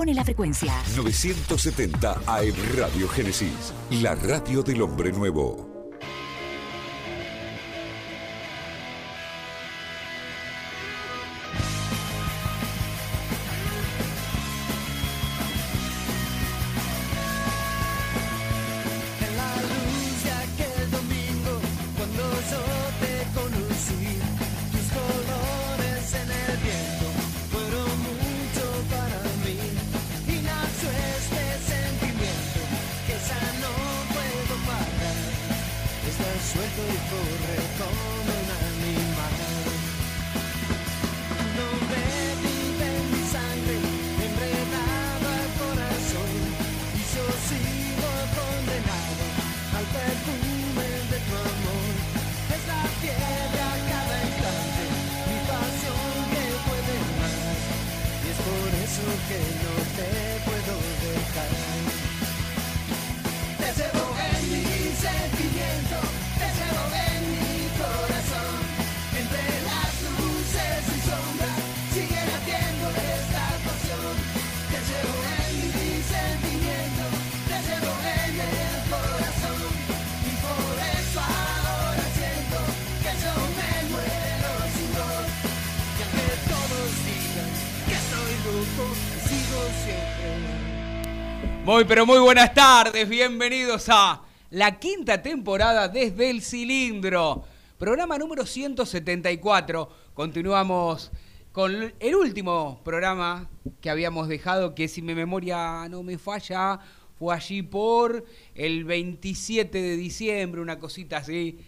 Pone la frecuencia. 970 AM Radio Génesis, la radio del hombre nuevo. Pero muy buenas tardes, bienvenidos a la quinta temporada desde el cilindro. Programa número 174. Continuamos con el último programa que habíamos dejado, que si mi memoria no me falla, fue allí por el 27 de diciembre, una cosita así.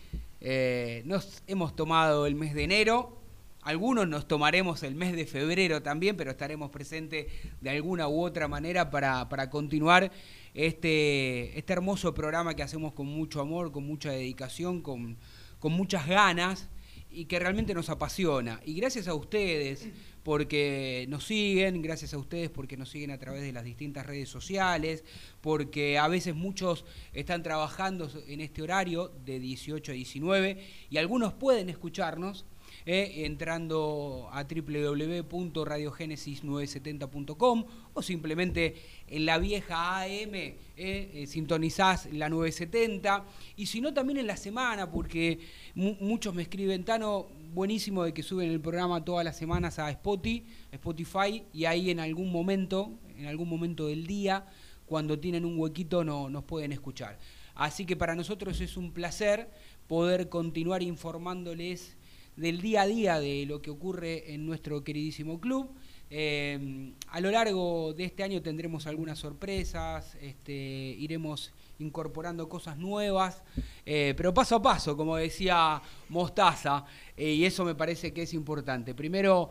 Eh, nos hemos tomado el mes de enero, algunos nos tomaremos el mes de febrero también, pero estaremos presentes de alguna u otra manera para, para continuar este, este hermoso programa que hacemos con mucho amor, con mucha dedicación, con, con muchas ganas y que realmente nos apasiona. Y gracias a ustedes porque nos siguen, gracias a ustedes porque nos siguen a través de las distintas redes sociales, porque a veces muchos están trabajando en este horario de 18 a 19 y algunos pueden escucharnos eh, entrando a www.radiogenesis970.com o simplemente en la vieja AM eh, eh, sintonizás la 970 y si no también en la semana porque mu- muchos me escriben Tano buenísimo de que suben el programa todas las semanas a Spotify, Spotify y ahí en algún momento en algún momento del día cuando tienen un huequito no, nos pueden escuchar así que para nosotros es un placer poder continuar informándoles del día a día de lo que ocurre en nuestro queridísimo club. Eh, a lo largo de este año tendremos algunas sorpresas, este, iremos incorporando cosas nuevas, eh, pero paso a paso, como decía Mostaza, eh, y eso me parece que es importante. Primero,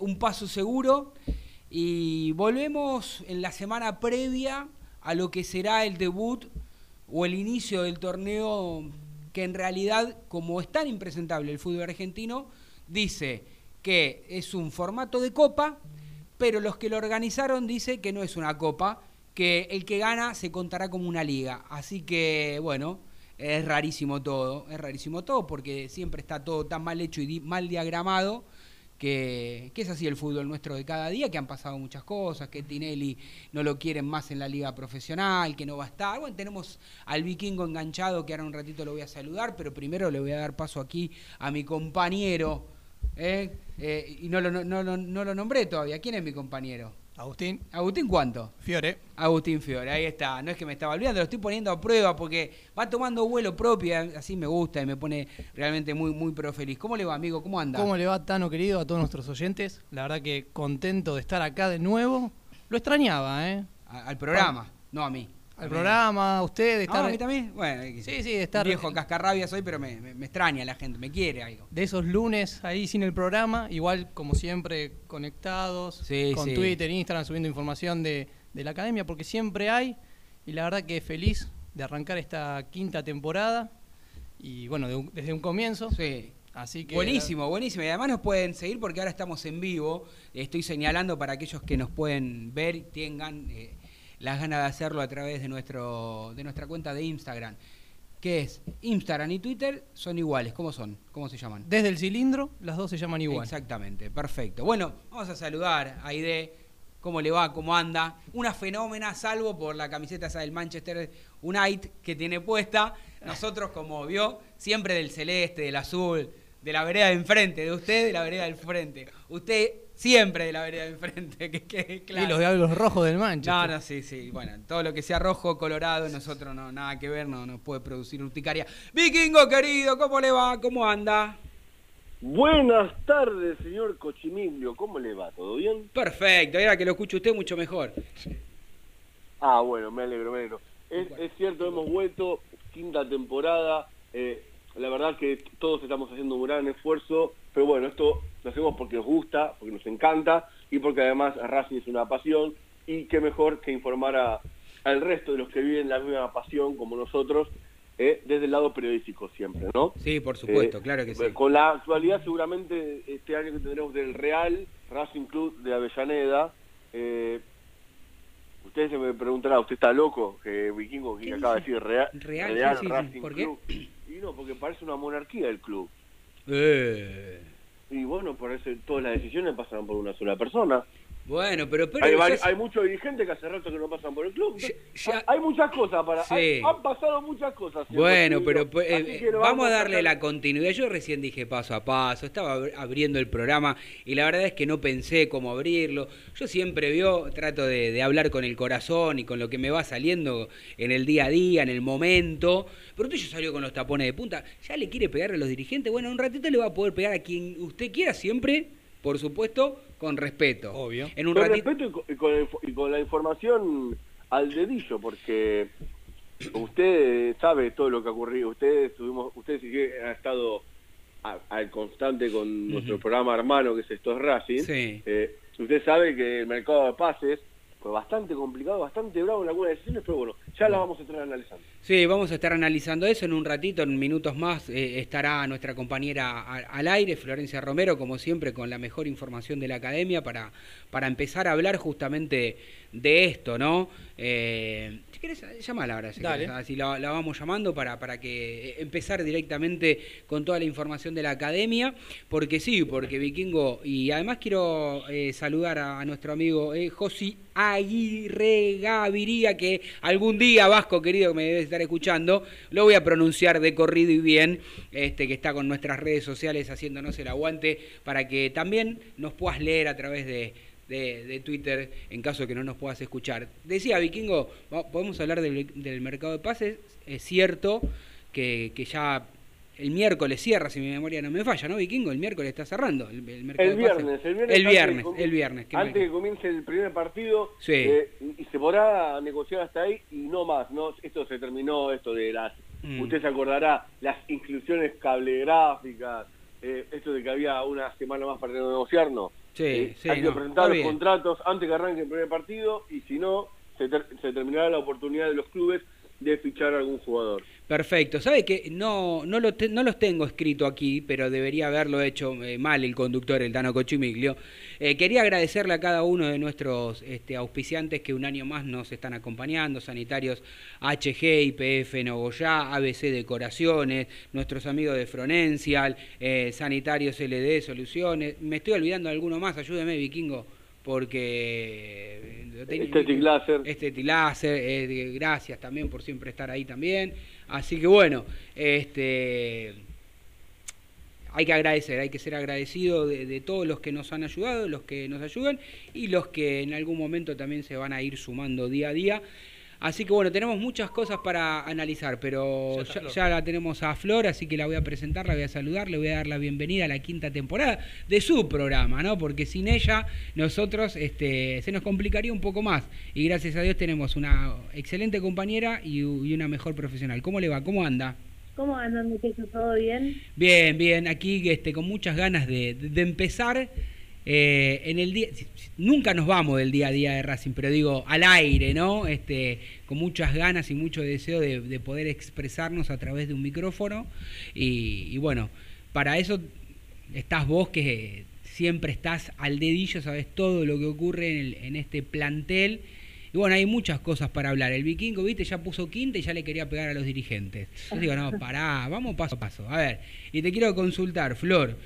un paso seguro y volvemos en la semana previa a lo que será el debut o el inicio del torneo que en realidad, como es tan impresentable el fútbol argentino, dice que es un formato de copa, pero los que lo organizaron dice que no es una copa, que el que gana se contará como una liga. Así que, bueno, es rarísimo todo, es rarísimo todo porque siempre está todo tan mal hecho y mal diagramado que, que es así el fútbol nuestro de cada día, que han pasado muchas cosas, que Tinelli no lo quieren más en la liga profesional, que no va a estar. Bueno, tenemos al vikingo enganchado, que ahora un ratito lo voy a saludar, pero primero le voy a dar paso aquí a mi compañero. ¿eh? Eh, y no lo, no, no- no lo nombré todavía. ¿Quién es mi compañero? Agustín Agustín, ¿cuánto? Fiore. Agustín Fiore, ahí está. No es que me estaba olvidando, lo estoy poniendo a prueba porque va tomando vuelo propio, así me gusta y me pone realmente muy, muy pero feliz. ¿Cómo le va, amigo? ¿Cómo anda? ¿Cómo le va, Tano, querido, a todos nuestros oyentes? La verdad que contento de estar acá de nuevo. Lo extrañaba, ¿eh? A- al programa, no a mí. Al programa, a usted, de Ah, estar ¿a mí también? Bueno, Sí, sí, de estar- Viejo cascarrabia soy, pero me, me- me extraña la gente, me quiere algo. de esos lunes ahí sin el programa, igual como siempre conectados, Sí, con sí. Twitter, Instagram, subiendo información de, de la academia, porque siempre hay, y la verdad que feliz de arrancar esta quinta temporada, y bueno, de un- desde un comienzo, Sí. así que... Buenísimo, buenísimo. Y además nos pueden seguir porque ahora estamos en vivo. Estoy señalando para aquellos que nos pueden ver y tengan eh, las ganas de hacerlo a través de, nuestro, de nuestra cuenta de Instagram. Que es Instagram y Twitter son iguales. ¿Cómo son? ¿Cómo se llaman? Desde el cilindro, las dos se llaman igual. Exactamente, perfecto. Bueno, vamos a saludar a Aide. ¿Cómo le va? ¿Cómo anda? Una fenómena, salvo por la camiseta esa del Manchester United que tiene puesta. Nosotros, como vio, siempre del celeste, del azul, de la vereda de enfrente, de usted de la vereda del frente. Usted siempre de la vereda de enfrente, que quede claro. Y los diablos rojos del Manchester. No, no, sí, sí. Bueno, todo lo que sea rojo, colorado, nosotros no, nada que ver, no nos puede producir urticaria. Vikingo querido, ¿cómo le va? ¿Cómo anda? Buenas tardes, señor Cochimiglio. ¿Cómo le va? ¿Todo bien? Perfecto, ahora que lo escuche usted mucho mejor. Ah, bueno, me alegro, me alegro. Es, es cierto, hemos vuelto, quinta temporada. eh, la verdad que todos estamos haciendo un gran esfuerzo, pero bueno, esto lo hacemos porque nos gusta, porque nos encanta y porque además Racing es una pasión y qué mejor que informar a- al resto de los que viven la misma pasión como nosotros eh, desde el lado periodístico siempre, ¿no? Sí, por supuesto, Eh, claro que sí. Con la actualidad seguramente este año que tendremos del Real Racing Club de Avellaneda. eh, ustedes se me preguntarán, ¿usted está loco? Que Vikingo que ¿Qué acaba de decir Real, Real, Real sí, sí. Racing ¿Por qué? Club. Y no, porque parece una monarquía el club. Eh. Y bueno, por eso todas las decisiones pasan por una sola persona. Bueno, pero, pero hay, ya vari- se- hay muchos dirigentes que hace rato que no pasan por el club. Ya- ya- Hay muchas cosas para... Sí. hay- han pasado muchas cosas. Bueno, pero eh, Así eh, vamos a darle la continuidad. Yo recién dije paso a paso, estaba abri- abriendo el programa y la verdad es que no pensé cómo abrirlo. Yo siempre veo, trato de, de hablar con el corazón y con lo que me va saliendo en el día a día, en el momento. Pero usted ya salió con los tapones de punta. ¿Ya le quiere pegar a los dirigentes? Bueno, un ratito le va a poder pegar a quien usted quiera, siempre, por supuesto, con respeto. Obvio. En un con ratito. respeto y con, y con el- y con la información al dedillo, porque usted sabe todo lo que ha ocurrido. Ustedes tuvimos, ustedes sí que han estado a- al constante con nuestro programa hermano que es Esto es Racing. Sí. Eh, usted sabe que el mercado de pases fue bastante complicado, bastante bravo en algunas decisiones, pero bueno, ya la vamos a estar analizando. Sí, vamos a estar analizando eso en un ratito, en minutos más eh, estará nuestra compañera a- al aire, Florencia Romero, como siempre, con la mejor información de la academia para, para empezar a hablar justamente de esto, ¿no? Eh, si querés, llamala ahora, si Dale. así la, la vamos llamando para, para que eh, empezar directamente con toda la información de la academia, porque sí, porque Vikingo, y además quiero eh, saludar a, a nuestro amigo eh, Josi Aguirre Gaviria, que algún día, Vasco querido, que me debe estar escuchando, lo voy a pronunciar de corrido y bien, este que está con nuestras redes sociales haciéndonos el aguante, para que también nos puedas leer a través de, de, de Twitter en caso de que no nos puedas escuchar. Decía Vikingo, podemos hablar del, del mercado de pases, es cierto que, que ya el miércoles cierra, si mi memoria no me falla, ¿no, Vikingo? El miércoles está cerrando el, el mercado El de pases. viernes, el viernes. El antes viernes, comi- el viernes. que Antes me- que comience el primer partido, Sí. eh, y se podrá negociar hasta ahí y no más. no Esto se terminó, esto de las... Mm. Usted se acordará, las inclusiones cablegráficas, eh, esto de que había una semana más para negociar, no. Sí, Eh, sí, hay no, que presentar está los contratos antes que arranque el primer partido y si no, se, ter- se terminará la oportunidad de los clubes de fichar a algún jugador. Perfecto. ¿Sabe que no, no, lo no los tengo escrito aquí, pero debería haberlo hecho eh, mal el conductor, el Tano Cochimiglio? Eh, quería agradecerle a cada uno de nuestros este, auspiciantes que un año más nos están acompañando, sanitarios HG, IPF Nogoyá, ABC Decoraciones, nuestros amigos de Fronencial, eh, Sanitarios LD Soluciones. Me estoy olvidando de alguno más, ayúdeme, Vikingo, porque... eh, Estetic Laser. este Tiláser, eh, gracias también por siempre estar ahí también. Así que bueno, este hay que agradecer, hay que ser agradecido de, de todos los que nos han ayudado, los que nos ayudan y los que en algún momento también se van a ir sumando día a día. Así que bueno, tenemos muchas cosas para analizar, pero Ya la tenemos a Flor, así que la voy a presentar, la voy a saludar, le voy a dar la bienvenida a la quinta temporada de su programa, ¿no? Porque sin ella nosotros este, se nos complicaría un poco más. Y gracias a Dios tenemos una excelente compañera y, y una mejor profesional. ¿Cómo le va? ¿Cómo anda? ¿Cómo andan muchachos? ¿Todo bien? Bien, bien, aquí este, con muchas ganas de, de- de empezar eh, en el día. Nunca nos vamos del día a día de Racing, pero digo al aire, ¿no? Este, con muchas ganas y mucho deseo de, de poder expresarnos a través de un micrófono. Y, y bueno, para eso estás vos que siempre estás al dedillo, sabes todo lo que ocurre en, en este plantel. Y bueno, hay muchas cosas para hablar. El vikingo, viste, ya puso quinta y ya le quería pegar a los dirigentes. Yo digo, no, pará, vamos paso a paso. A ver, y te quiero consultar, Flor,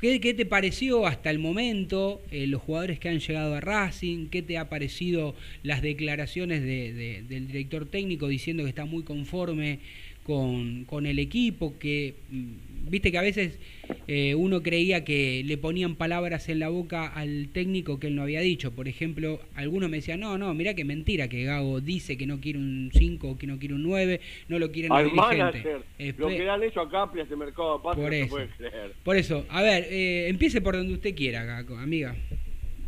¿Qué, te pareció hasta el momento eh, los jugadores que han llegado a Racing? ¿Qué te ha parecido las declaraciones de- de- del director técnico diciendo que está muy conforme con, con el equipo? Que mm, viste que a veces eh, uno creía que le ponían palabras en la boca al técnico que él no había dicho. Por ejemplo, algunos me decían, no, no, mirá que mentira que Gago dice que no quiere un 5 o que no quiere un 9, no lo quiere Al manager, lo que le han hecho a Capri a este mercado de pases Por no se eso. puede creer. Por eso, a ver, eh, empiece por donde usted quiera, Gago, amiga.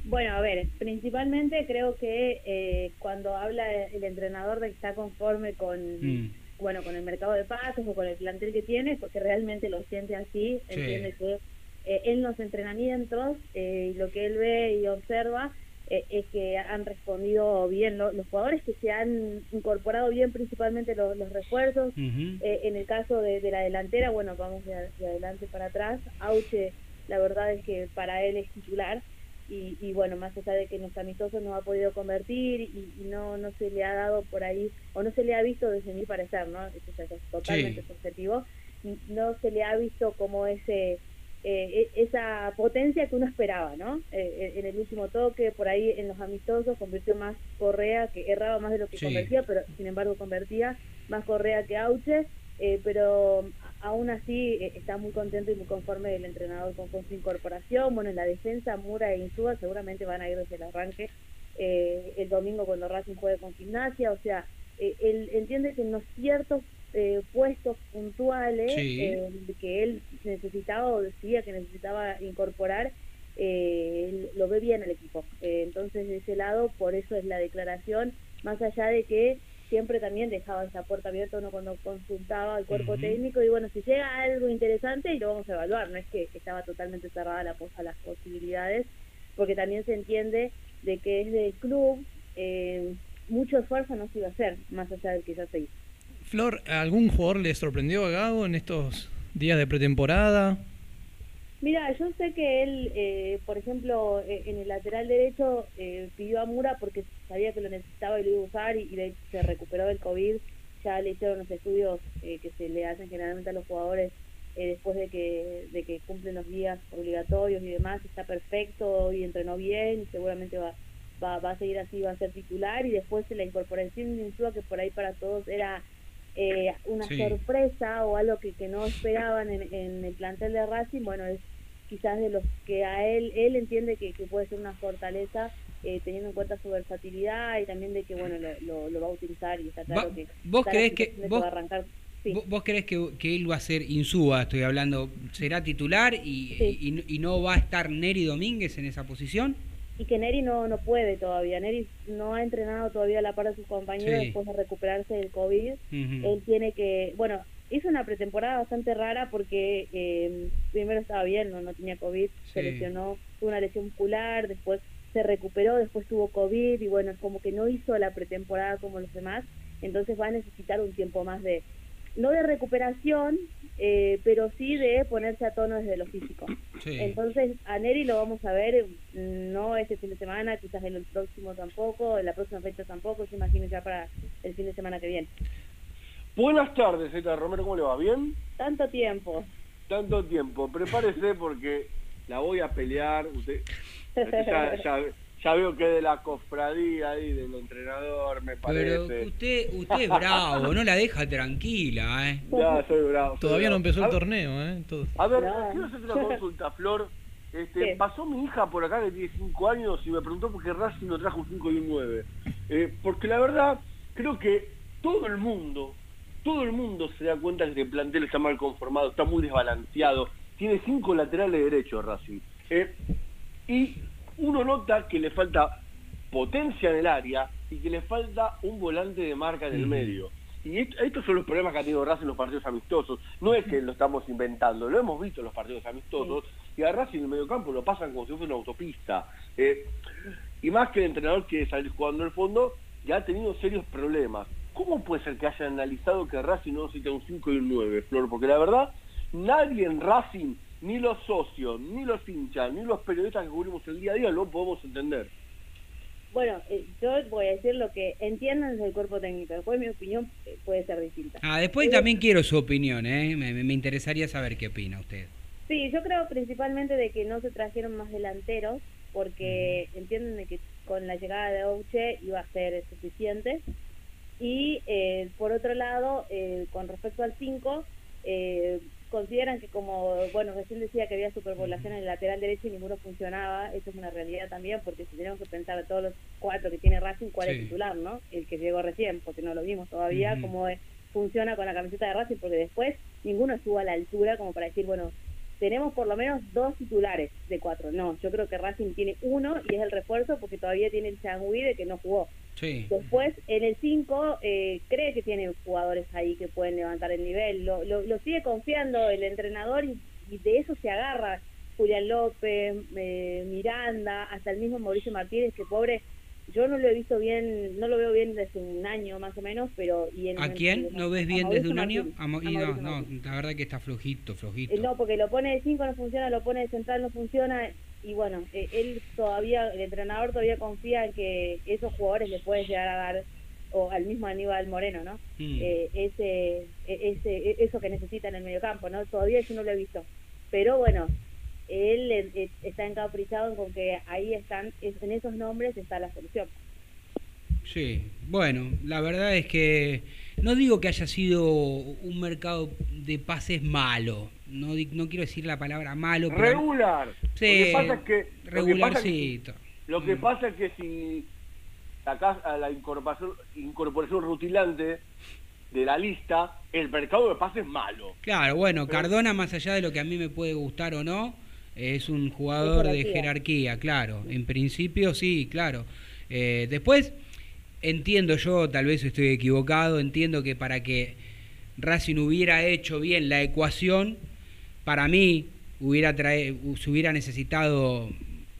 Bueno, a ver, principalmente creo que eh, cuando habla el entrenador de que está conforme con, Mm. Bueno, con el mercado de pases o con el plantel que tiene, porque realmente lo siente así, Sí. entiende que eh, en los entrenamientos eh, y lo que él ve y observa eh, es que han respondido bien lo- los jugadores que se han incorporado bien, principalmente los, los refuerzos. Eh, en el caso de, de la delantera, bueno, vamos de, de adelante para atrás. Auche, la verdad es que para él es titular. Y, y bueno, más allá de que en los amistosos no ha podido convertir y, y no no se le ha dado por ahí, o no se le ha visto desde mi parecer, ¿no? Eso ya es totalmente Sí. subjetivo, no se le ha visto como ese eh, e- esa potencia que uno esperaba, ¿no? Eh, en el último toque, por ahí en los amistosos, convirtió más Correa, que erraba más de lo que Sí. convertía, pero sin embargo convertía más Correa que Auche, eh, pero aún así eh, está muy contento y muy conforme el entrenador con, con su incorporación. Bueno, en la defensa, Mura e Insúa seguramente van a ir desde el arranque eh, el domingo cuando Racing juegue con gimnasia, o sea, eh, él entiende que en los ciertos eh, puestos puntuales Sí. eh, que él necesitaba o decía que necesitaba incorporar, eh, lo ve bien el equipo. Entonces, de ese lado, por eso es la declaración, más allá de que siempre también dejaba esa puerta abierta uno cuando consultaba al cuerpo técnico y bueno, si llega algo interesante y lo vamos a evaluar, no es que estaba totalmente cerrada la, a las posibilidades, porque también se entiende de que es del club, eh, mucho esfuerzo no se iba a hacer, más allá del que ya se hizo. Flor, ¿algún jugador le sorprendió a Gago en estos días de pretemporada? Mira, yo sé que él, eh, por ejemplo, eh, en el lateral derecho eh, pidió a Mura porque sabía que lo necesitaba y lo iba a usar y, y de hecho se recuperó del COVID. Ya le hicieron los estudios eh, que se le hacen generalmente a los jugadores eh, después de que, de que cumplen los días obligatorios y demás. Está perfecto y entrenó bien y seguramente va, va, va a seguir así, va a ser titular. Y después la incorporación de Insúa, que por ahí para todos era eh, una Sí. sorpresa o algo que, que no esperaban en, en el plantel de Racing, bueno, es quizás de los que a él él entiende que, que puede ser una fortaleza eh, teniendo en cuenta su versatilidad y también de que bueno lo, lo, lo va a utilizar y está claro que ¿vos creés que- vos- va a arrancar sí. ¿Vos, vos creés que, que él va a ser Insúa, estoy hablando, será titular y, Sí. y, no- y no va a estar Neri Domínguez en esa posición? y que Neri no no puede todavía Neri no ha entrenado todavía a la par de sus compañeros Sí. después de recuperarse del COVID él tiene que, bueno, hizo una pretemporada bastante rara porque eh, primero estaba bien, no, no tenía COVID, se lesionó, tuvo una lesión muscular, después se recuperó, después tuvo COVID y bueno, es como que no hizo la pretemporada como los demás, entonces va a necesitar un tiempo más de, no de recuperación, eh, pero sí de ponerse a tono desde lo físico. Sí. Entonces a Neri lo vamos a ver, mm, no este fin de semana, quizás en el próximo tampoco, en la próxima fecha tampoco, se imagino ya para el fin de semana que viene. Buenas tardes, Zeta Romero, ¿cómo le va? ¿Bien? Tanto tiempo. Tanto tiempo. Prepárese porque la voy a pelear. Usted, ya, ya- ya veo que es de la cofradía ahí del entrenador, me Pero parece. usted, usted es bravo, no la deja tranquila, ¿eh? Ya, soy bravo. soy Todavía no empezó A el ver- torneo, ¿eh? Todo. A ver, No. quiero hacerte una consulta, Flor. Este, ¿Qué? pasó mi hija por acá que tiene 5 años y me preguntó por qué Racing no trajo un 5 y un 9. Eh, porque la verdad, creo que todo el mundo, todo el mundo se da cuenta que el plantel está mal conformado, está muy desbalanceado. Tiene 5 laterales derechos Racing. Eh, y uno nota que le falta potencia en el área y que le falta un volante de marca en el medio. Y est- estos son los problemas que ha tenido Racing en los partidos amistosos. No es que lo estamos inventando, lo hemos visto en los partidos amistosos. Y a Racing en el mediocampo lo pasan como si fuera una autopista. Eh, y más que el entrenador quiere salir jugando el fondo, ya ha tenido serios problemas. ¿Cómo puede ser que hayan analizado que Racing no necesita un 5 y un 9, Flor? Porque la verdad, nadie en Racing, ni los socios, ni los hinchas, ni los periodistas que cubrimos el día a día, lo podemos entender. Bueno, eh, yo voy a decir lo que entiendan del cuerpo técnico. Después mi opinión eh, puede ser distinta. Ah, después también quiero su opinión, ¿eh? Me, me- me interesaría saber qué opina usted. Sí, yo creo principalmente de que no se trajeron más delanteros porque entienden de que con la llegada de Ouche iba a ser suficiente. Y eh, por otro lado, eh, con respecto al 5, eh, consideran que como, bueno, recién decía que había superpoblación en el lateral derecho y ninguno funcionaba, eso es una realidad también, porque si tenemos que pensar a todos los cuatro que tiene Racing, ¿cuál es Sí. titular, no? El que llegó recién, porque no lo vimos todavía, es- funciona con la camiseta de Racing, porque después ninguno estuvo a la altura como para decir, bueno, tenemos por lo menos dos titulares de cuatro. No, yo creo que Racing tiene uno y es el refuerzo porque todavía tiene el Changui de que no jugó. Sí. Después, en el 5, eh, cree que tiene jugadores ahí que pueden levantar el nivel. Lo, lo, lo sigue confiando el entrenador y, y de eso se agarra Julián López, eh, Miranda, hasta el mismo Mauricio Martínez, que pobre, yo no lo he visto bien, no lo veo bien desde un año más o menos, pero... Y en, ¿A quién? ¿No ves bien desde un año? Martínez, A Mo- a y no, Mauricio no, Martínez. la verdad que está flojito, flojito. Eh, No, porque lo pone de 5 no funciona, lo pone de central no funciona y bueno, eh, él todavía, el entrenador todavía confía en que esos jugadores le pueden llegar a dar, o al mismo Aníbal Moreno, ¿no? Mm. Eh, ese, e- ese, e- eso que necesita en el mediocampo, ¿no? Todavía yo no lo he visto. Pero bueno, él eh, eh, está encaprichado con que ahí están, es- en esos nombres está la solución. Sí, bueno, la verdad es que no digo que haya sido un mercado de pases malo, no, di- no quiero decir la palabra malo, pero Regular. Sí, lo que pasa es que lo que pasa es que- regularcito. Lo que Mm. pasa es que si sacás a la incorporación, incorporación rutilante de la lista, el mercado de pases es malo. Claro, bueno, Pero- Cardona, más allá de lo que a mí me puede gustar o no, es un jugador de jerarquía. jerarquía, claro. En principio sí, claro. Eh, después, entiendo yo, tal vez estoy equivocado, entiendo que para que Racing hubiera hecho bien la ecuación, para mí hubiera trae, se hubiera necesitado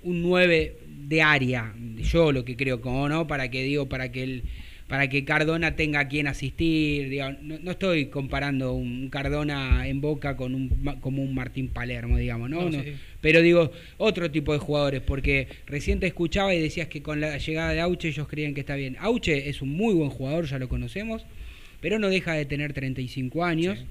un 9 de área, yo lo que creo, como no, para que digo, para que el para que Cardona tenga a quien asistir, digo, no, no estoy comparando un Cardona en Boca con un como un Martín Palermo, digamos, ¿no? No, No, sí. Pero digo, otro tipo de jugadores, porque recién te escuchaba y decías que con la llegada de Auche ellos creían que está bien. Auche es un muy buen jugador, ya lo conocemos, pero no deja de tener 35 años. Sí.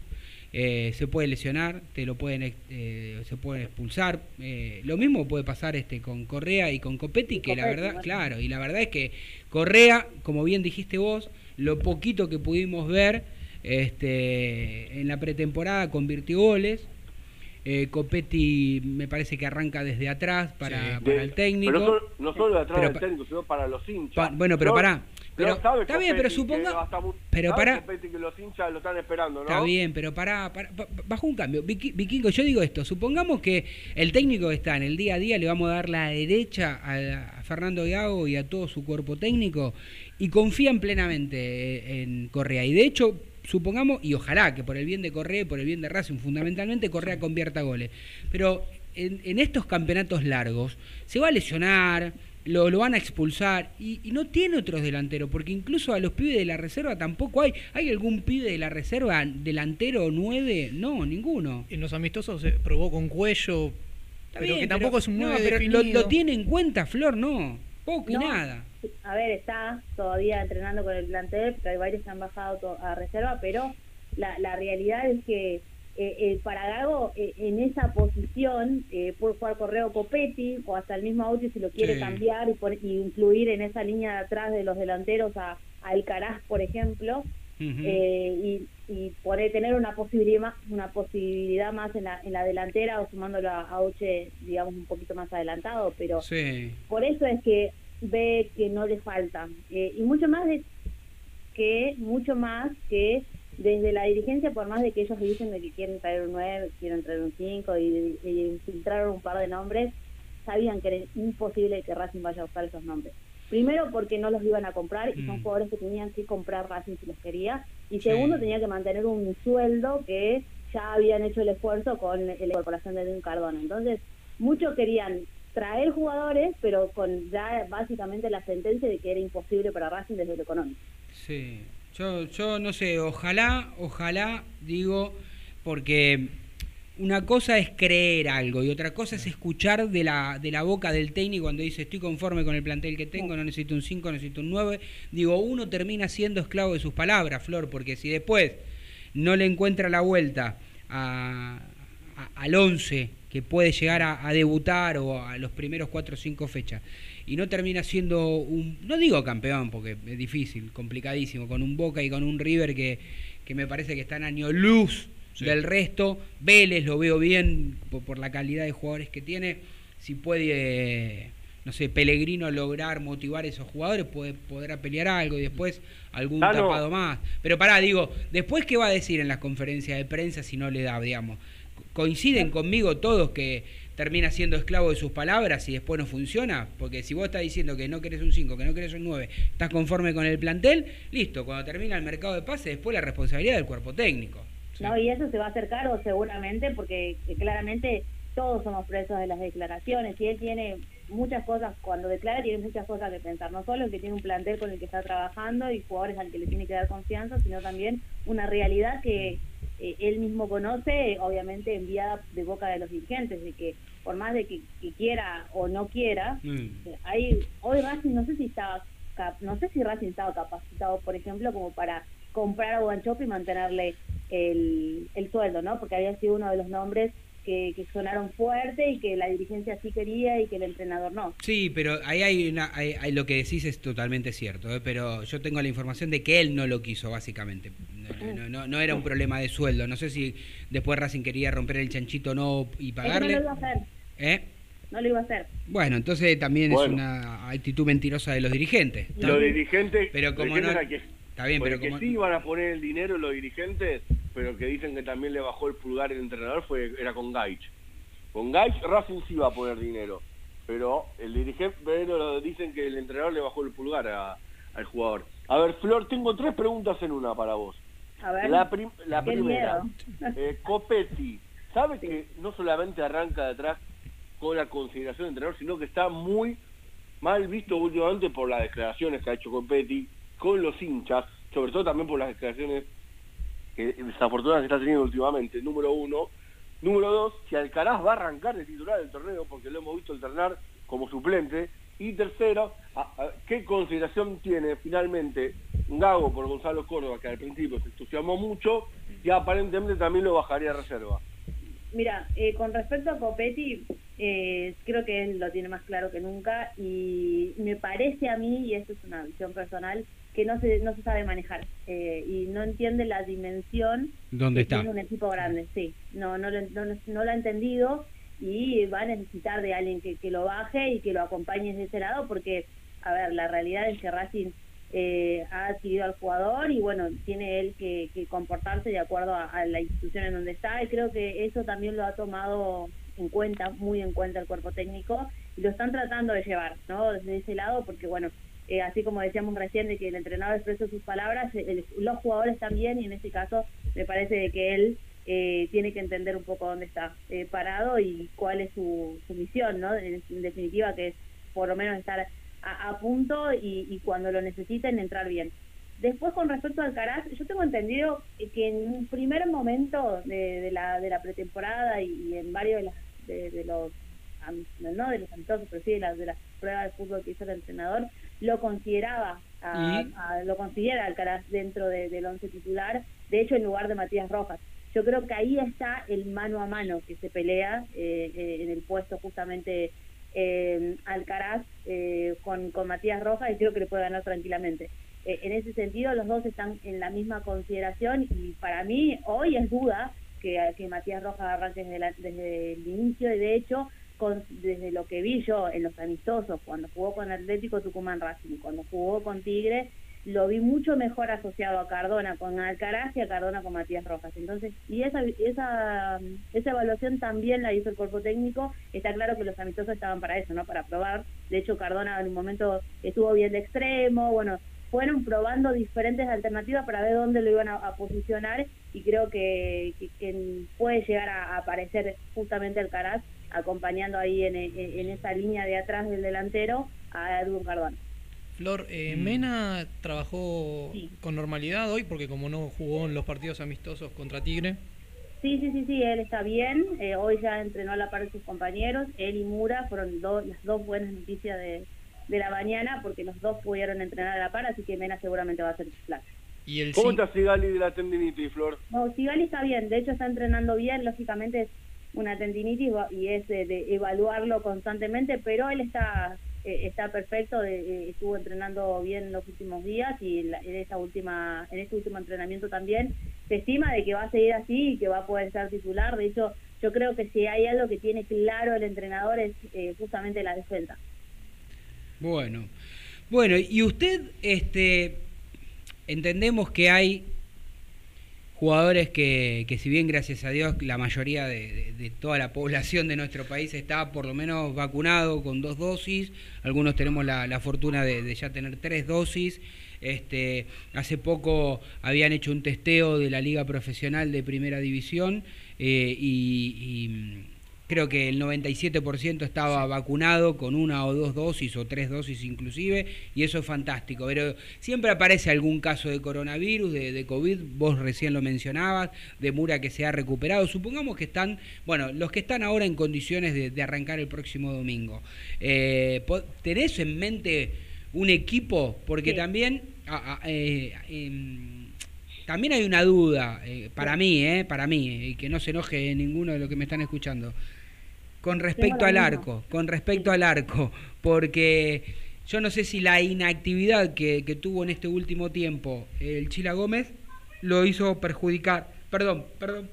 Eh, se puede lesionar, te lo pueden eh, se pueden expulsar. Eh, lo mismo puede pasar este con Correa y con Copetti, Y que la verdad, bueno. claro, y la verdad es que Correa, como bien dijiste vos, lo poquito que pudimos ver este, en la pretemporada convirtió goles. Eh, Copetti me parece que arranca desde atrás para, Sí. para el técnico. Pero no, solo- no solo de atrás Pero del técnico, sino para los hinchas. Pa- bueno, pero No- pará. Pero, está bien, pero suponga. Pero que los hinchas lo están esperando, ¿no? Está bien, pero ba- bajo un cambio. Vikingo, yo digo esto, supongamos que el técnico que está en el día a día le vamos a dar la derecha a, a Fernando Gago y a todo su cuerpo técnico y confían plenamente en Correa. Y de hecho, supongamos, y ojalá que por el bien de Correa y por el bien de Racing, fundamentalmente Correa convierta goles. Pero en, en estos campeonatos largos se va a lesionar, lo, lo van a expulsar y, y no tiene otros delanteros, porque incluso a los pibes de la reserva tampoco hay. ¿Hay algún pibe de la reserva delantero nueve? No, ninguno. En los amistosos se probó con cuello, Está pero bien, que tampoco es un no, 9 pero lo, lo tiene en cuenta Flor, no. Poco y No. nada. A ver, está todavía entrenando con el plantel, porque hay varios que han bajado a reserva, pero la, la realidad es que eh, eh, para Gago eh, en esa posición eh, puede jugar Correo Copetti o hasta el mismo Auti si lo quiere Sí. cambiar y, pon- y incluir en esa línea de atrás de los delanteros a, a Alcaraz, por ejemplo, eh, y, y poder tener una posibilidad más, una posibilidad más en la, en la delantera o sumándolo a, a Auche, digamos, un poquito más adelantado, pero Sí. por eso es que ve que no le falta Eh, y mucho más de que mucho más que desde la dirigencia por más de que ellos dicen de que quieren traer un 9 quieren traer un 5 y, y infiltraron un par de nombres sabían que era imposible que Racing vaya a buscar esos nombres primero porque no los iban a comprar y son Mm. jugadores que tenían que comprar Racing si los quería y Sí. segundo tenía que mantener un sueldo que ya habían hecho el esfuerzo con la incorporación de un Cardona entonces muchos querían traer jugadores, pero con ya básicamente la sentencia de que era imposible para Racing desde lo económico. Sí, yo, yo no sé, ojalá, ojalá, digo, porque una cosa es creer algo y otra cosa es escuchar de la, de la boca del técnico cuando dice estoy conforme con el plantel que tengo, no necesito un 5, necesito un 9. Digo, uno termina siendo esclavo de sus palabras, Flor, porque si después no le encuentra la vuelta a, al 11 que puede llegar a, a debutar o a los primeros 4 o 5 fechas y no termina siendo un, no digo campeón porque es difícil, complicadísimo, con un Boca y con un River que, que me parece que está en año luz Sí. del resto, Vélez lo veo bien por, por la calidad de jugadores que tiene, si puede, no sé, Pellegrino lograr motivar a esos jugadores, puede poder pelear algo y después algún tapado más. Pero pará, digo, después qué va a decir en las conferencias de prensa si no le da, digamos. ¿Coinciden conmigo todos que termina siendo esclavo de sus palabras y después no funciona? Porque si vos estás diciendo que no querés un 5, que no querés un 9, estás conforme con el plantel, listo, cuando termina el mercado de pases, después la responsabilidad del cuerpo técnico. No, y eso se va a hacer caro seguramente porque eh, claramente todos somos presos de las declaraciones y él tiene muchas cosas, cuando declara tiene muchas cosas que pensar, no solo que tiene un plantel con el que está trabajando y jugadores al que le tiene que dar confianza, sino también una realidad que eh, él mismo conoce, obviamente enviada de boca de los dirigentes, de que por más de que, que quiera o no quiera, Mm. hay hoy Racing no sé si estaba cap- no sé si Racing estaba capacitado por ejemplo como para comprar a Guanchope y mantenerle el, el sueldo no porque había sido uno de los nombres que, que sonaron fuerte y que la dirigencia sí quería y que el entrenador no Sí, pero ahí hay, una, hay, hay- lo que decís es totalmente cierto, ¿eh? pero yo tengo la información de que él no lo quiso, básicamente. No, no, no- no era un problema de sueldo. No sé si después Racing quería romper el chanchito o no y que no pagarle. lo iba a hacer ¿Eh? no lo iba a hacer Bueno, entonces también Bueno. es una actitud mentirosa de los dirigentes. Los dirigentes, Pero como dirigentes no- a que, Está bien, pero como- sí van a poner el dinero los dirigentes, pero que dicen que también le bajó el pulgar el entrenador fue era con Gaich. Con Gaich Racing sí va a poner dinero, pero el dirigente pero dicen que el entrenador le bajó el pulgar a- al jugador. A ver, Flor, tengo tres preguntas en una para vos. A ver La, prim- la primera, eh, Copetti, ¿sabe que no solamente arranca de atrás con la consideración de entrenador, sino que está muy mal visto últimamente por las declaraciones que ha hecho Copetti con los hinchas, sobre todo también por las declaraciones que desafortunadas que está teniendo últimamente, número uno. Número dos, si Alcaraz va a arrancar de titular del torneo, porque lo hemos visto alternar como suplente. Y tercero, ¿qué consideración tiene finalmente Gago por Gonzalo Córdoba, que al principio se entusiasmó mucho y aparentemente también lo bajaría a reserva? Mira, eh, con respecto a Copetti, eh, creo que él lo tiene más claro que nunca y me parece a mí, y esto es una visión personal, que no se, no se sabe manejar eh, y no entiende la dimensión ¿Dónde está? tiene un equipo grande, sí. No, no, lo, no, no lo ha entendido y va a necesitar de alguien que, lo baje y que lo acompañe desde ese lado porque, a ver, la realidad es que Racing eh, ha adquirido al jugador y bueno, tiene él que, que comportarse de acuerdo a, a la institución en donde está y creo que eso también lo ha tomado en cuenta, muy en cuenta el cuerpo técnico y lo están tratando de llevar, ¿no? Desde ese lado porque bueno, eh, así como decíamos recién de que el entrenador expresó sus palabras, el- los jugadores también y en este caso me parece que él eh, tiene que entender un poco dónde está eh, parado y cuál es su, su misión, ¿no? En, en definitiva, que es por lo menos estar a, a punto y, y cuando lo necesiten entrar bien. Después, con respecto al Alcaraz, yo tengo entendido que en un primer momento de, de la, de la pretemporada y, y en varios de, las, de, de los no de los amistosos, pero sí de las, de las pruebas de fútbol que hizo el entrenador, lo consideraba a, ¿Y? a- lo considera Alcaraz dentro de- del once titular, de hecho en lugar de Matías Rojas. Yo creo que ahí está el mano a mano que se pelea eh, eh, en el puesto justamente eh, Alcaraz eh, con, con Matías Rojas y creo que le puede ganar tranquilamente. Eh, en ese sentido, los dos están en la misma consideración y para mí hoy es duda que, Matías Rojas arranque desde, la- desde el inicio y de hecho con- desde lo que vi yo en los amistosos, cuando jugó con Atlético Tucumán Racing, cuando jugó con Tigre, lo vi mucho mejor asociado a Cardona con Alcaraz y a Cardona con Matías Rojas. Entonces, y esa, esa, esa evaluación también la hizo el cuerpo técnico. Está claro que los amistosos estaban para eso, ¿no? Para probar. De hecho, Cardona en un momento estuvo bien de extremo, bueno, fueron probando diferentes alternativas para ver dónde lo iban a, posicionar y creo que, puede llegar a, a aparecer justamente Alcaraz acompañando ahí en, en- en esa línea de atrás del delantero a Edwin Cardona. Flor, eh, Mm. Mena trabajó Sí. con normalidad hoy porque como no jugó en los partidos amistosos contra Tigre, Sí, sí, sí, sí, él está bien. Eh, hoy ya entrenó a la par de sus compañeros. Él y Mura fueron do- las dos buenas noticias de, de la mañana porque los dos pudieron entrenar a la par, así que Mena seguramente va a ser titular. y el ¿Cómo está Sigali de la tendinitis, Flor? No, Sigali está bien, de hecho está entrenando bien, lógicamente una tendinitis va- y es de, de evaluarlo constantemente, pero él está eh, está perfecto, de- eh, estuvo entrenando bien en los últimos días y en, la- en última en este último entrenamiento también se estima de que va a seguir así y que va a poder ser titular. De hecho, yo creo que si hay algo que tiene claro el entrenador es eh, justamente la defensa. Bueno, bueno, y usted, este, entendemos que hay jugadores que, que si bien gracias a Dios la mayoría de, toda la población de nuestro país está por lo menos vacunado con dos dosis, algunos tenemos la, la fortuna de, ya tener tres dosis, este, hace poco habían hecho un testeo de la liga profesional de primera división eh, y, creo que el 97% estaba vacunado con una o dos dosis o tres dosis inclusive, y eso es fantástico. Pero siempre aparece algún caso de coronavirus, de, de COVID, vos recién lo mencionabas, de Mura que se ha recuperado. Supongamos que están, bueno, los que están ahora en condiciones de, de arrancar el próximo domingo. Eh, ¿Tenés en mente un equipo? Porque Sí. también... eh, em, también hay una duda, eh, para mí, eh, para mí, y que no se enoje ninguno de los que me están escuchando, con respecto al arco, con respecto al arco, porque yo no sé si la inactividad que, que tuvo en este último tiempo el Chila Gómez lo hizo perjudicar, perdón, perdón,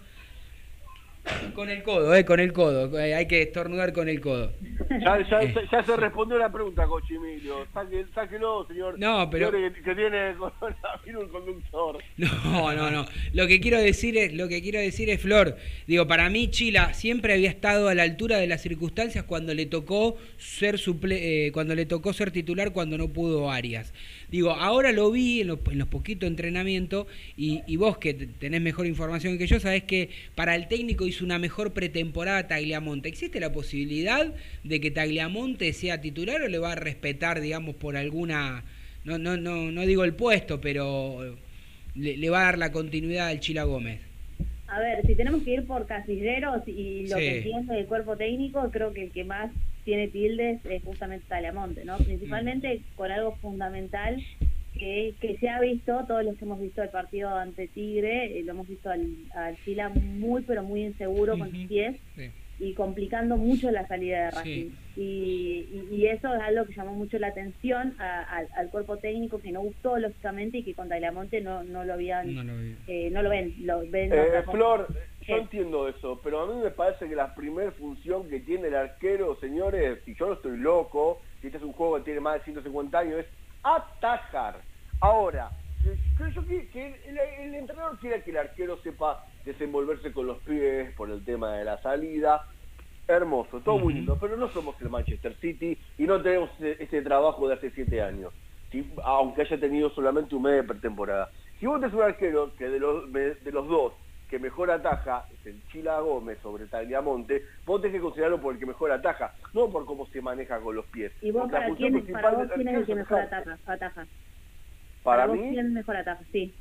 con el codo, eh, con el codo, eh, hay que estornudar con el codo. Ya, ya, Eh. ya se respondió la pregunta, Cochi Emilio. Saque, sáquelo, señor. No, pero- Señor que, que tiene coronavirus el conductor. No, no, no. Lo que quiero decir es, lo que quiero decir es Flor. Digo, para mí Chila siempre había estado a la altura de las circunstancias cuando le tocó ser suple, eh, cuando le tocó ser titular cuando no pudo Arias. Digo, ahora lo vi en los, en los poquitos entrenamientos y, y vos que tenés mejor información que yo, sabés que para el técnico hizo una mejor pretemporada Tagliamonte. ¿Existe la posibilidad de que Tagliamonte sea titular o le va a respetar, digamos, por alguna, no, no, no, no digo el puesto, pero le, le va a dar la continuidad al Chila Gómez? A ver, si tenemos que ir por casilleros y lo Sí. que entiende el cuerpo técnico, creo que el que más tiene tildes es justamente Talamonte, ¿no? Principalmente con algo fundamental que, que se ha visto, todos los que hemos visto el partido ante Tigre, eh, lo hemos visto al, al Chila muy, pero muy inseguro con sus pies Sí. y complicando mucho la salida de Sí. Racing. Y, y- y eso es algo que llamó mucho la atención a- al- al cuerpo técnico que no gustó, lógicamente, y que con Talamonte no, no lo habían No lo eh, no lo ven, lo ven Eh, cosa. Flor, yo Sí. entiendo eso, pero a mí me parece que la primer función que tiene el arquero, señores, si yo no estoy loco, si este es un juego que tiene más de 150 años, es atajar. Ahora, creo yo que, que el, el entrenador quiere que el arquero sepa desenvolverse con los pies por el tema de la salida. Hermoso, todo muy lindo, pero no somos el Manchester City y no tenemos ese, ese trabajo de hace siete años, aunque haya tenido solamente un mes de pretemporada. Si vos tenés un arquero que de los, de, los dos que mejor ataja es el Chila Gómez sobre Tagliamonte, vos tenés que considerarlo por el que mejor ataja, no por cómo se maneja con los pies. ¿Y vos para función quién, principal para vos quién es el que mejor ataja? ataja? Para mí, quién mejor? Sí.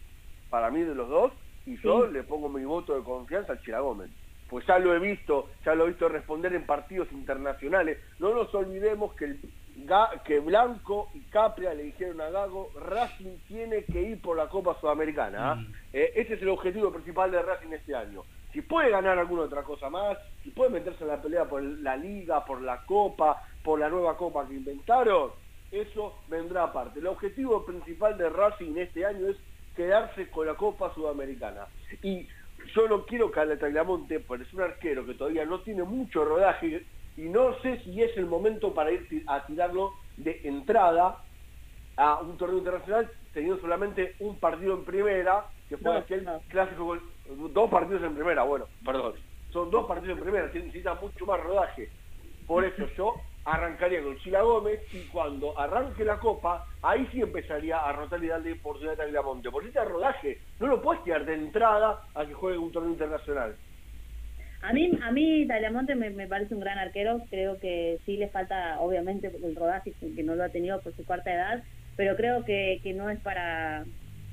para mí de los dos, y yo le pongo mi voto de confianza al Chila Gómez. Pues ya lo he visto, ya lo he visto responder en partidos internacionales. No nos olvidemos que, el, que Blanco y Capria le dijeron a Gago, Racing tiene que ir por la Copa Sudamericana. ¿ah? Mm. Eh, ese es el objetivo principal de Racing este año. Si puede ganar alguna otra cosa más, si puede meterse en la pelea por la Liga, por la Copa, por la nueva Copa que inventaron, eso vendrá aparte. El objetivo principal de Racing este año es quedarse con la Copa Sudamericana. Y yo no quiero que a Tagliamonte, porque es un arquero que todavía no tiene mucho rodaje y no sé si es el momento para ir a tirarlo de entrada a un torneo internacional teniendo solamente un partido en primera, que fue aquel clásico, dos partidos en primera, bueno, perdón, son dos partidos en primera, que necesitan mucho más rodaje. Por eso yo arrancaría con Chila Gómez y cuando arranque la copa, ahí sí empezaría a rotar y darle oportunidad a Tagliamonte. Porque este rodaje no lo puedes tirar de entrada a que juegue un torneo internacional. A mí, a mí Talamonte me, me parece un gran arquero. Creo que sí le falta, obviamente, el rodaje que no lo ha tenido por su cuarta edad, pero creo que, que no es para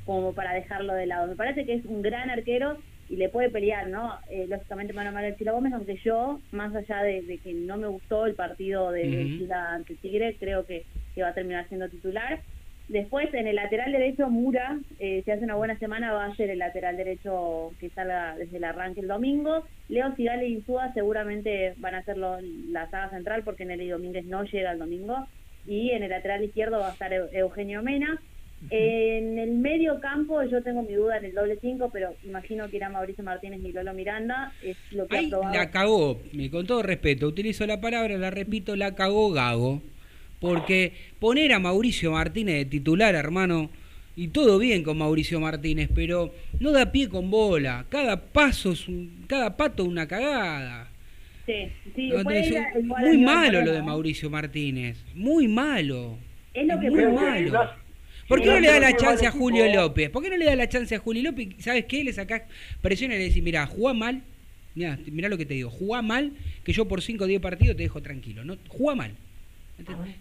como para dejarlo de lado. Me parece que es un gran arquero y le puede pelear, ¿no? Eh, lógicamente mano a mano el Chila Gómez, aunque yo, más allá de, de que no me gustó el partido de, de Ujú. Chila ante Tigre, creo que, que va a terminar siendo titular. Después, en el lateral derecho, Mura, eh, si hace una buena semana, va a ser el lateral derecho que salga desde el arranque el domingo. Leo Sigale y Insúa seguramente van a ser lo- la saga central porque Nelly Domínguez no llega el domingo. Y en el lateral izquierdo va a estar Eu- Eugenio Mena. En el medio campo yo tengo mi duda en el doble 5, pero imagino que irá Mauricio Martínez y Lolo Miranda. Es lo que ha probado. la cagó, me- con todo respeto, utilizo la palabra, la repito, la cagó Gago. Porque poner a Mauricio Martínez de titular, hermano, y todo bien con Mauricio Martínez, pero no da pie con bola. Cada paso es un- cada pato una cagada. Sí, sí, No, puede es ir a- igual a muy malo lo de. Mauricio Martínez, muy malo. Es lo que muy malo. ¿Por qué no le da no la chance a Julio. López? ¿Por qué no le da la chance a Julio López? ¿Sabes qué? Le sacás presión y le decís, mira, jugá mal. Mirá, mirá lo que te digo, jugá mal, que yo por 5 o 10 partidos te dejo tranquilo. No, jugá mal.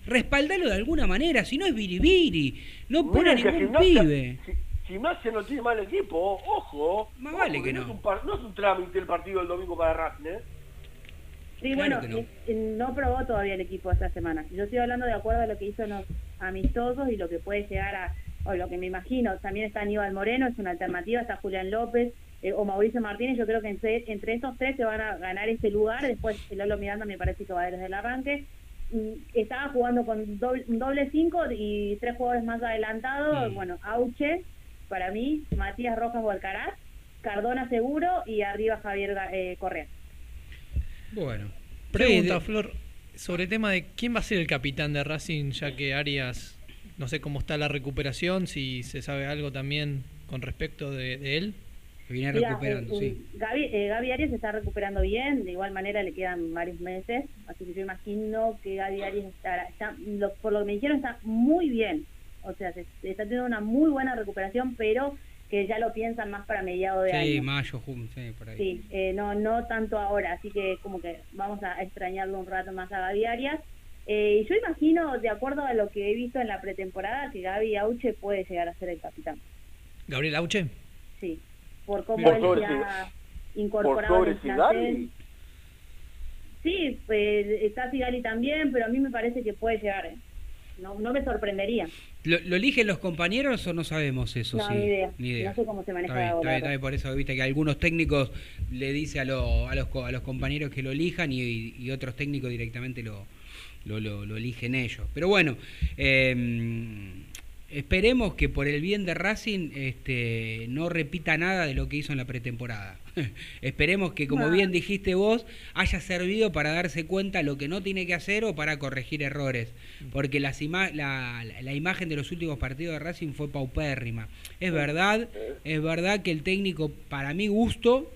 Respaldalo de alguna manera, si no es biribiri. No pone a ningún Gimnasia- pibe. Si, Gimnasia no tiene mal equipo, ojo. Más ojo, vale que no. Es un par- no es un trámite el partido del domingo para Racing, ¿eh? Sí, Claro bueno, no. no probó todavía el equipo esta semana. Yo estoy hablando de acuerdo a lo que hizo en los amistosos y lo que puede llegar a, o lo que me imagino. También está Aníbal Moreno, es una alternativa, está Julián López eh, o Mauricio Martínez. Yo creo que entre, entre estos tres se van a ganar este lugar. Después el Lolo Miranda me parece que va desde el arranque. Mm, Estaba jugando con doble, un doble cinco y tres jugadores más adelantados. Mm. Bueno, Auche, para mí, Matías Rojas o Alcaraz, Cardona seguro y arriba Javier eh, Correa. Bueno. Pregunta, Sí, Flor, sobre el tema de quién va a ser el capitán de Racing, ya que Arias, no sé cómo está la recuperación, si se sabe algo también con respecto de, de él. viene Mira, recuperando, eh, sí. eh, Gaby, eh, Gaby Arias se está recuperando bien, de igual manera le quedan varios meses, así que yo imagino que Gaby Arias estará, está, lo- por lo que me dijeron, está muy bien. O sea, se, se está teniendo una muy buena recuperación, pero que ya lo piensan más para mediados de Sí, año. mayo, junio, sí, por ahí. Sí, eh, no, no tanto ahora, así que como que vamos a extrañarlo un rato más a Gaby Arias. Eh, y yo imagino, de acuerdo a lo que he visto en la pretemporada, que Gaby Auche puede llegar a ser el capitán. Gabriel Auche. Sí, por cómo Por él sobre se ha Por incorporado sobre en el plantel. Sigali. Sí, pues, está Sigali también, pero a mí me parece que puede llegar. ¿eh? No, no me sorprendería. ¿Lo, lo eligen los compañeros o no sabemos eso? No, sí? ni idea. No sé cómo se maneja Está bien, la está bien, por eso viste que algunos técnicos le dice a, lo- a, los, a los compañeros que lo elijan y, y otros técnicos directamente lo, lo, lo- lo eligen ellos. Pero bueno, eh, esperemos que por el bien de Racing este, no repita nada de lo que hizo en la pretemporada. esperemos que, como No. bien dijiste vos, haya servido para darse cuenta lo que no tiene que hacer o para corregir errores. Porque las ima- la, la- imagen de los últimos partidos de Racing fue paupérrima. Es verdad, es verdad que el técnico, para mi gusto,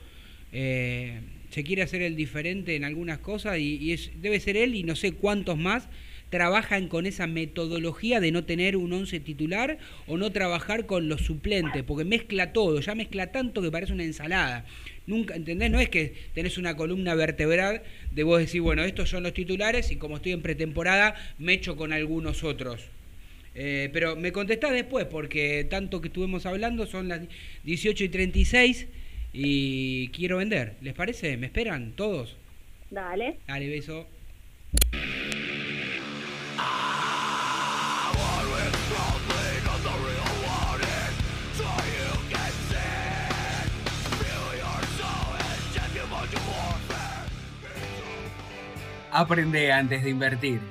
eh, se quiere hacer el diferente en algunas cosas y, y es, debe ser él y no sé cuántos más trabajan con esa metodología de no tener un once titular o no trabajar con los suplentes, porque mezcla todo, ya mezcla tanto que parece una ensalada. Nunca, ¿entendés? No es que tenés una columna vertebral de vos decir, bueno, estos son los titulares y como estoy en pretemporada, me echo con algunos otros. Eh, pero me contestás después, porque tanto que estuvimos hablando son las 18 y 36 y quiero vender. ¿Les parece? ¿Me esperan todos? Dale. Dale, beso. Aprende antes de invertir.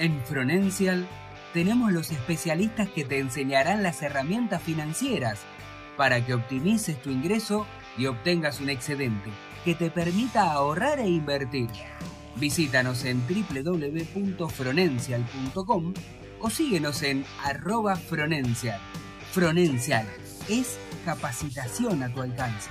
En Fronencial tenemos los especialistas que te enseñarán las herramientas financieras para que optimices tu ingreso y obtengas un excedente que te permita ahorrar e invertir. Visítanos en www.fronencial.com o síguenos en arroba Fronencial. Fronencial es capacitación a tu alcance.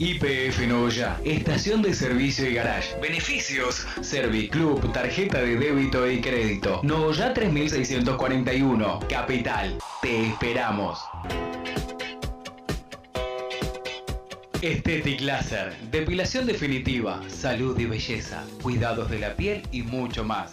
IPF Novoya, estación de servicio y garage. Beneficios: Serviclub, tarjeta de débito y crédito. Novoya 3641, Capital. Te esperamos. Estetic Laser, depilación definitiva, salud y belleza, cuidados de la piel y mucho más.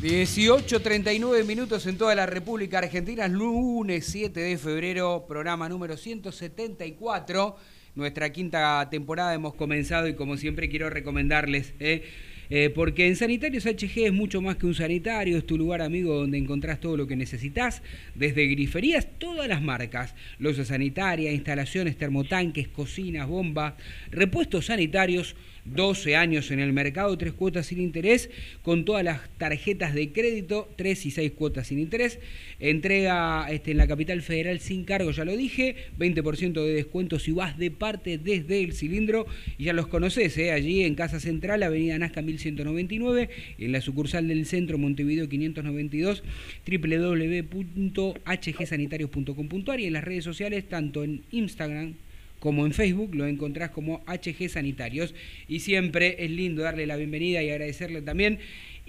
...18.39 minutos en toda la República Argentina... ...lunes 7 de febrero... ...programa número 174... ...nuestra quinta temporada hemos comenzado... ...y como siempre quiero recomendarles... ¿eh? Eh, porque en Sanitarios HG es mucho más que un sanitario, es tu lugar amigo donde encontrás todo lo que necesitas, desde griferías, todas las marcas, losa sanitaria, instalaciones, termotanques, cocinas, bombas, repuestos sanitarios, 12 años en el mercado, 3 cuotas sin interés, con todas las tarjetas de crédito, 3 y 6 cuotas sin interés. Entrega este, en la capital federal sin cargo, ya lo dije, 20% de descuento si vas de parte desde el cilindro. Y ya los conoces, ¿eh? allí en Casa Central, Avenida Nazca 1199, en la sucursal del centro Montevideo 592, www.hgsanitarios.com.ar y en las redes sociales, tanto en Instagram, como en Facebook, lo encontrás como HG Sanitarios. Y siempre es lindo darle la bienvenida y agradecerle también.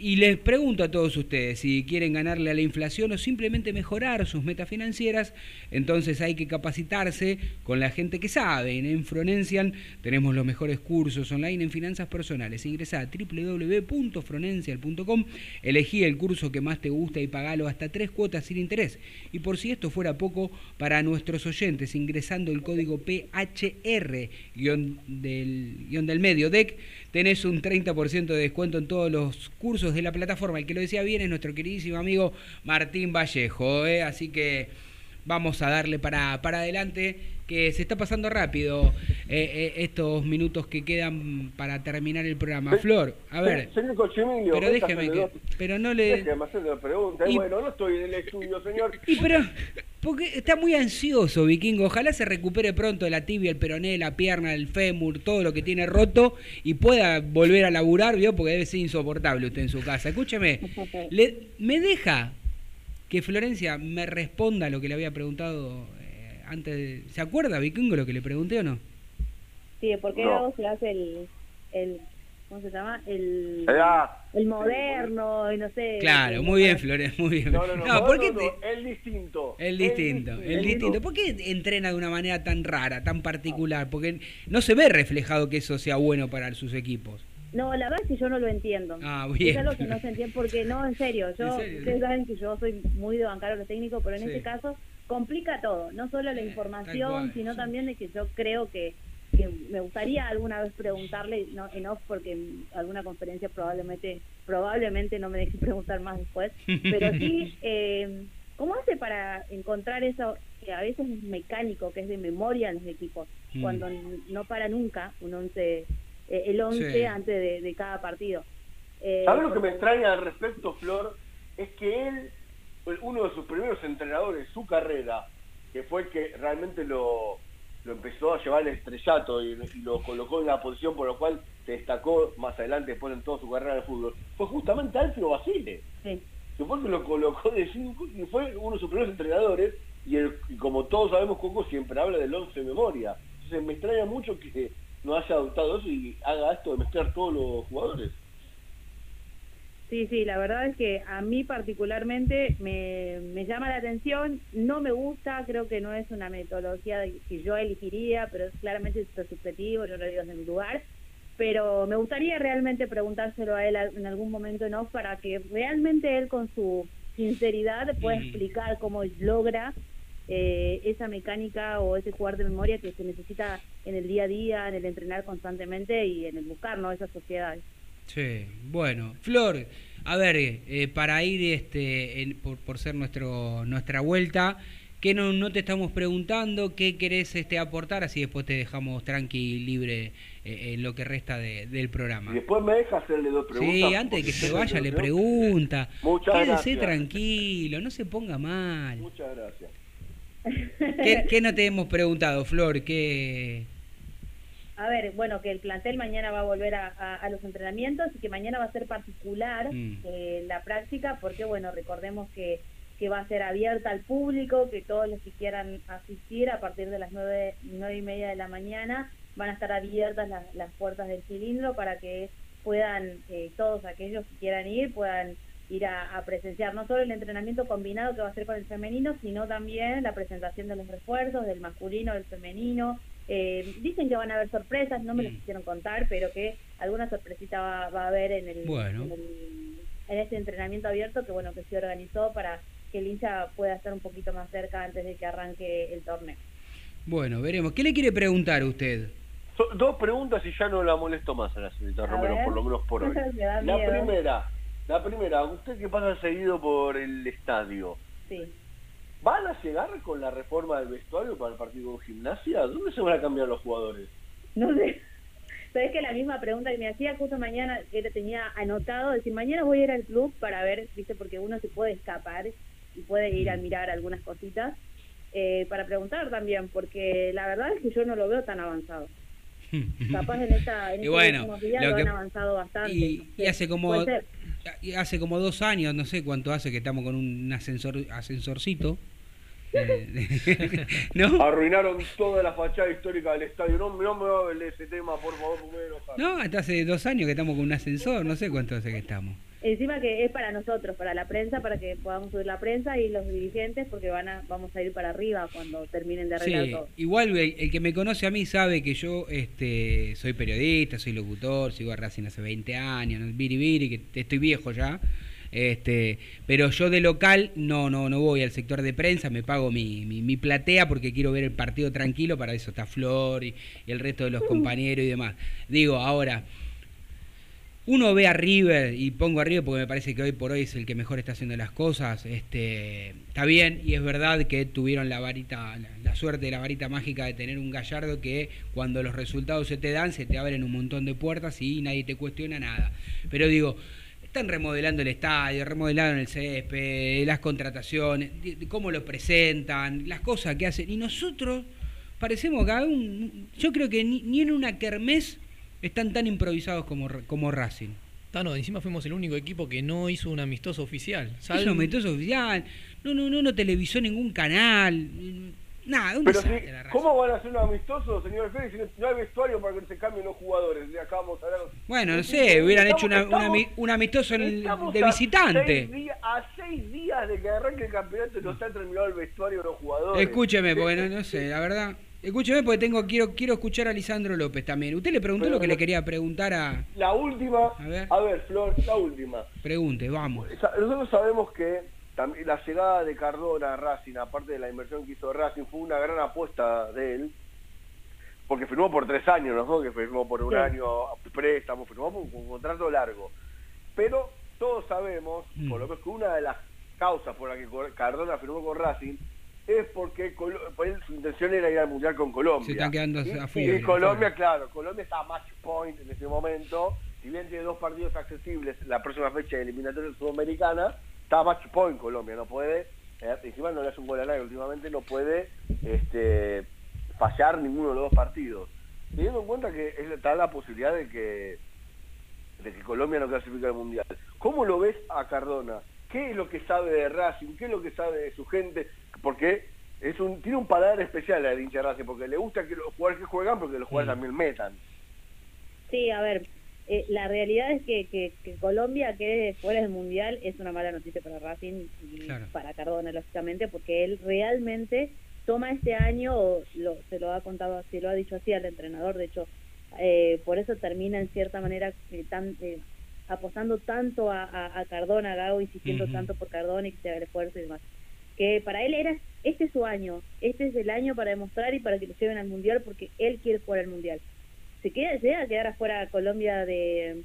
Y les pregunto a todos ustedes si quieren ganarle a la inflación o simplemente mejorar sus metas financieras, entonces hay que capacitarse con la gente que sabe. En Fronencial tenemos los mejores cursos online en finanzas personales. Ingresa a www.fronencial.com, elegí el curso que más te gusta y pagalo hasta tres cuotas sin interés. Y por si esto fuera poco, para nuestros oyentes, ingresando el código PHR del, guion del medio DEC, tenés un 30% de descuento en todos los cursos de la plataforma. El que lo decía bien es nuestro queridísimo amigo Martín Vallejo. ¿eh? Así que vamos a darle para, para adelante, que se está pasando rápido eh, eh, estos minutos que quedan para terminar el programa. Flor, a ver. Señor Cochimilio, pero déjeme que. Pero no le. Déjeme pregunta. Y- bueno, no estoy en el estudio, señor. Y pero, porque está muy ansioso, Vikingo. Ojalá se recupere pronto la tibia, el peroné, la pierna, el fémur, todo lo que tiene roto y pueda volver a laburar, ¿vio? Porque debe ser insoportable usted en su casa. Escúcheme, le- ¿me deja que Florencia me responda lo que le había preguntado antes? de- ¿Se acuerda, Vikingo, lo que le pregunté o no? Sí, porque No. luego se hace el, el ¿cómo se llama? El, el moderno y no sé. Claro, muy bien, Florencia, muy bien. no, no, no, No, ¿por no, qué no, te- el distinto. El distinto, el distinto. ¿Por qué entrena de una manera tan rara, tan particular? Porque no se ve reflejado que eso sea bueno para sus equipos. No, la verdad es que yo no lo entiendo. Ah, bien. Es algo que no se entiende porque no, en serio, yo, En serio, ustedes saben que yo soy muy de bancar a los técnicos, pero en Sí. este caso complica todo, no solo la información, cual, sino sí. también de que yo creo que, que me gustaría alguna vez preguntarle, no, en off porque en alguna conferencia probablemente probablemente no me deje preguntar más después, pero sí, eh, ¿cómo hace para encontrar eso que a veces es mecánico, que es de memoria en los equipos, Mm. cuando no para nunca un once, eh, el 11 Sí. antes de, de cada partido? Eh, ¿Sabes lo que me extraña al respecto, Flor? Es que él, uno de sus primeros entrenadores, su carrera, que fue el que realmente lo, lo empezó a llevar al estrellato y, y lo colocó en la posición por la cual se destacó más adelante después en toda su carrera de fútbol, fue justamente Alfio Basile. Sí. que fue el que lo colocó de cinco y fue uno de sus primeros entrenadores y, el- y como todos sabemos Coco siempre habla del 11 de memoria entonces me extraña mucho que no haya adoptado eso y haga esto de mezclar todos los jugadores Sí, sí, la verdad es que a mí particularmente me, me llama la atención, no me gusta, creo que no es una metodología que yo elegiría, pero es claramente esto es subjetivo, yo no lo digo desde mi lugar, pero me gustaría realmente preguntárselo a él en algún momento en off para que realmente él con su sinceridad pueda Mm. explicar cómo logra eh, esa mecánica o ese jugar de memoria que se necesita en el día a día, en el entrenar constantemente y en el buscar ¿no? esas sociedades. Sí, bueno, Flor, a ver, eh, para ir este, en- por, por ser nuestro nuestra vuelta, ¿qué no, no te estamos preguntando? ¿Qué querés este, aportar? Así después te dejamos tranqui, libre eh, en lo que resta de- del programa. Y después me deja hacerle dos preguntas. Sí, antes de que se vaya le pregunta. Muchas Quédese gracias. tranquilo, no se ponga mal. Muchas gracias. ¿Qué, qué no te hemos preguntado, Flor? ¿Qué...? A ver, bueno, que el plantel mañana va a volver a, a- a los entrenamientos y que mañana va a ser particular Mm. eh, la práctica porque, bueno, recordemos que, que va a ser abierta al público, que todos los que quieran asistir a partir de las nueve, nueve y media de la mañana van a estar abiertas las, las puertas del cilindro para que puedan, eh, todos aquellos que quieran ir, puedan ir a, a presenciar no solo el entrenamiento combinado que va a ser con el femenino, sino también la presentación de los refuerzos, del masculino, del femenino. Eh, dicen que van a haber sorpresas, no me las Mm. quisieron contar, pero que alguna sorpresita va, va a haber en el, Bueno. en el- en este entrenamiento abierto que bueno que se organizó para que el hincha pueda estar un poquito más cerca antes de que arranque el torneo. Bueno, veremos. ¿Qué le quiere preguntar usted? So- dos preguntas y ya no la molesto más a la señorita A Romero, ver. por lo menos por hoy. Me da La miedo. primera, la primera, usted que pasa seguido por el estadio, Sí. ¿Van a llegar con la reforma del vestuario para el partido con gimnasia? ¿Dónde se van a cambiar los jugadores? No sé. Sabes que la misma pregunta que me hacía justo mañana, era, tenía anotado, decir, mañana voy a ir al club para ver, viste, porque uno se puede escapar y puede ir a mirar algunas cositas, eh, para preguntar también, porque la verdad es que yo no lo veo tan avanzado. Capaz en, esta, en Y estos bueno, últimos días lo lo que- han avanzado bastante. Y, no y sé, hace como hace como dos años, no sé cuánto hace que estamos con un ascensor ascensorcito. ¿No? Arruinaron toda la fachada histórica del estadio. No, no me hable de ese tema, por favor, porque me voy a enojar. No, hasta hace dos años que estamos con un ascensor, no sé cuánto hace que estamos. Encima que es para nosotros, para la prensa, para que podamos subir la prensa y los dirigentes, porque van a, vamos a ir para arriba cuando terminen de arreglar Sí, todo. igual el, el que me conoce a mí sabe que yo este, soy periodista, soy locutor, sigo a Racing hace 20 años, Viri, que estoy viejo ya. Este, pero yo de local no, no, no voy al sector de prensa, me pago mi, mi, mi platea porque quiero ver el partido tranquilo, para eso está Flor y, y el resto de los compañeros y demás. Digo, ahora, uno ve a River y pongo a River porque me parece que hoy por hoy es el que mejor está haciendo las cosas. Este, está bien y es verdad que tuvieron la varita, la, la suerte de la varita mágica de tener un gallardo que cuando los resultados se te dan se te abren un montón de puertas y nadie te cuestiona nada. Pero digo, están remodelando el estadio, remodelaron el césped, las contrataciones, cómo lo presentan, las cosas que hacen. Y nosotros parecemos que aún, yo creo que ni, ni en una kermés están tan improvisados como, como Racing. Tano, encima fuimos el único equipo que no hizo un amistoso oficial. Es un amistoso oficial, no, no, no, no televisó ningún canal, nada, un Pero desastre si, la Racing. ¿cómo van a hacer un amistoso, señor Félix, si no hay vestuario para que se cambien los jugadores? Le acabamos de hablar. Bueno, no sé, hubieran hecho una- Estamos- un amistoso en de a visitante. seis días- a seis días de que arranque el campeonato no está terminado el vestuario de los jugadores. Escúcheme, porque no, no sé, la verdad. Escúcheme porque tengo quiero quiero escuchar a Lisandro López también. Usted le preguntó Pero lo que le quería preguntar a... La última, A ver. a ver, Flor, la última. Pregunte, vamos. Nosotros sabemos que también la llegada de Cardona a Racing, aparte de la inversión que hizo Racing, fue una gran apuesta de él, porque firmó por tres años, ¿no? Que firmó por un Sí. año préstamo, firmó por un contrato largo. Pero todos sabemos, Mm. por lo menos que una de las causas por la que Cardona firmó con Racing es porque Colo- pues, su intención era ir al Mundial con Colombia. Se están quedando Y- afuera. Y Colombia, claro, Colombia está a match point en ese momento. Si bien tiene dos partidos accesibles, la próxima fecha de eliminatoria sudamericana, está a match point Colombia, no puede, eh, encima no le hace un gol a nadie, últimamente no puede este, fallar ninguno de los dos partidos. Teniendo en cuenta que es- está la posibilidad de que de que Colombia no clasifique al Mundial. ¿Cómo lo ves a Cardona? ¿Qué es lo que sabe de Racing? ¿Qué es lo que sabe de su gente? Porque es un tiene un paladar especial al hincha Racing, porque le gusta que los jugadores que juegan, porque los jugadores también metan. Sí, a ver, eh, la realidad es que, que, que Colombia quede fuera del Mundial es una mala noticia para Racing y Claro. para Cardona, lógicamente, porque él realmente toma este año, o lo, se lo ha contado, se lo ha dicho así al entrenador, de hecho, eh, por eso termina en cierta manera eh, tan, eh, apostando tanto a, a, a Cardona, a Gago, insistiendo tanto por Cardona y que se haga el esfuerzo y demás. Que para él era, este es su año, este es el año para demostrar y para que lo lleven al Mundial porque él quiere jugar al Mundial. Se queda, se llega a quedar afuera Colombia de,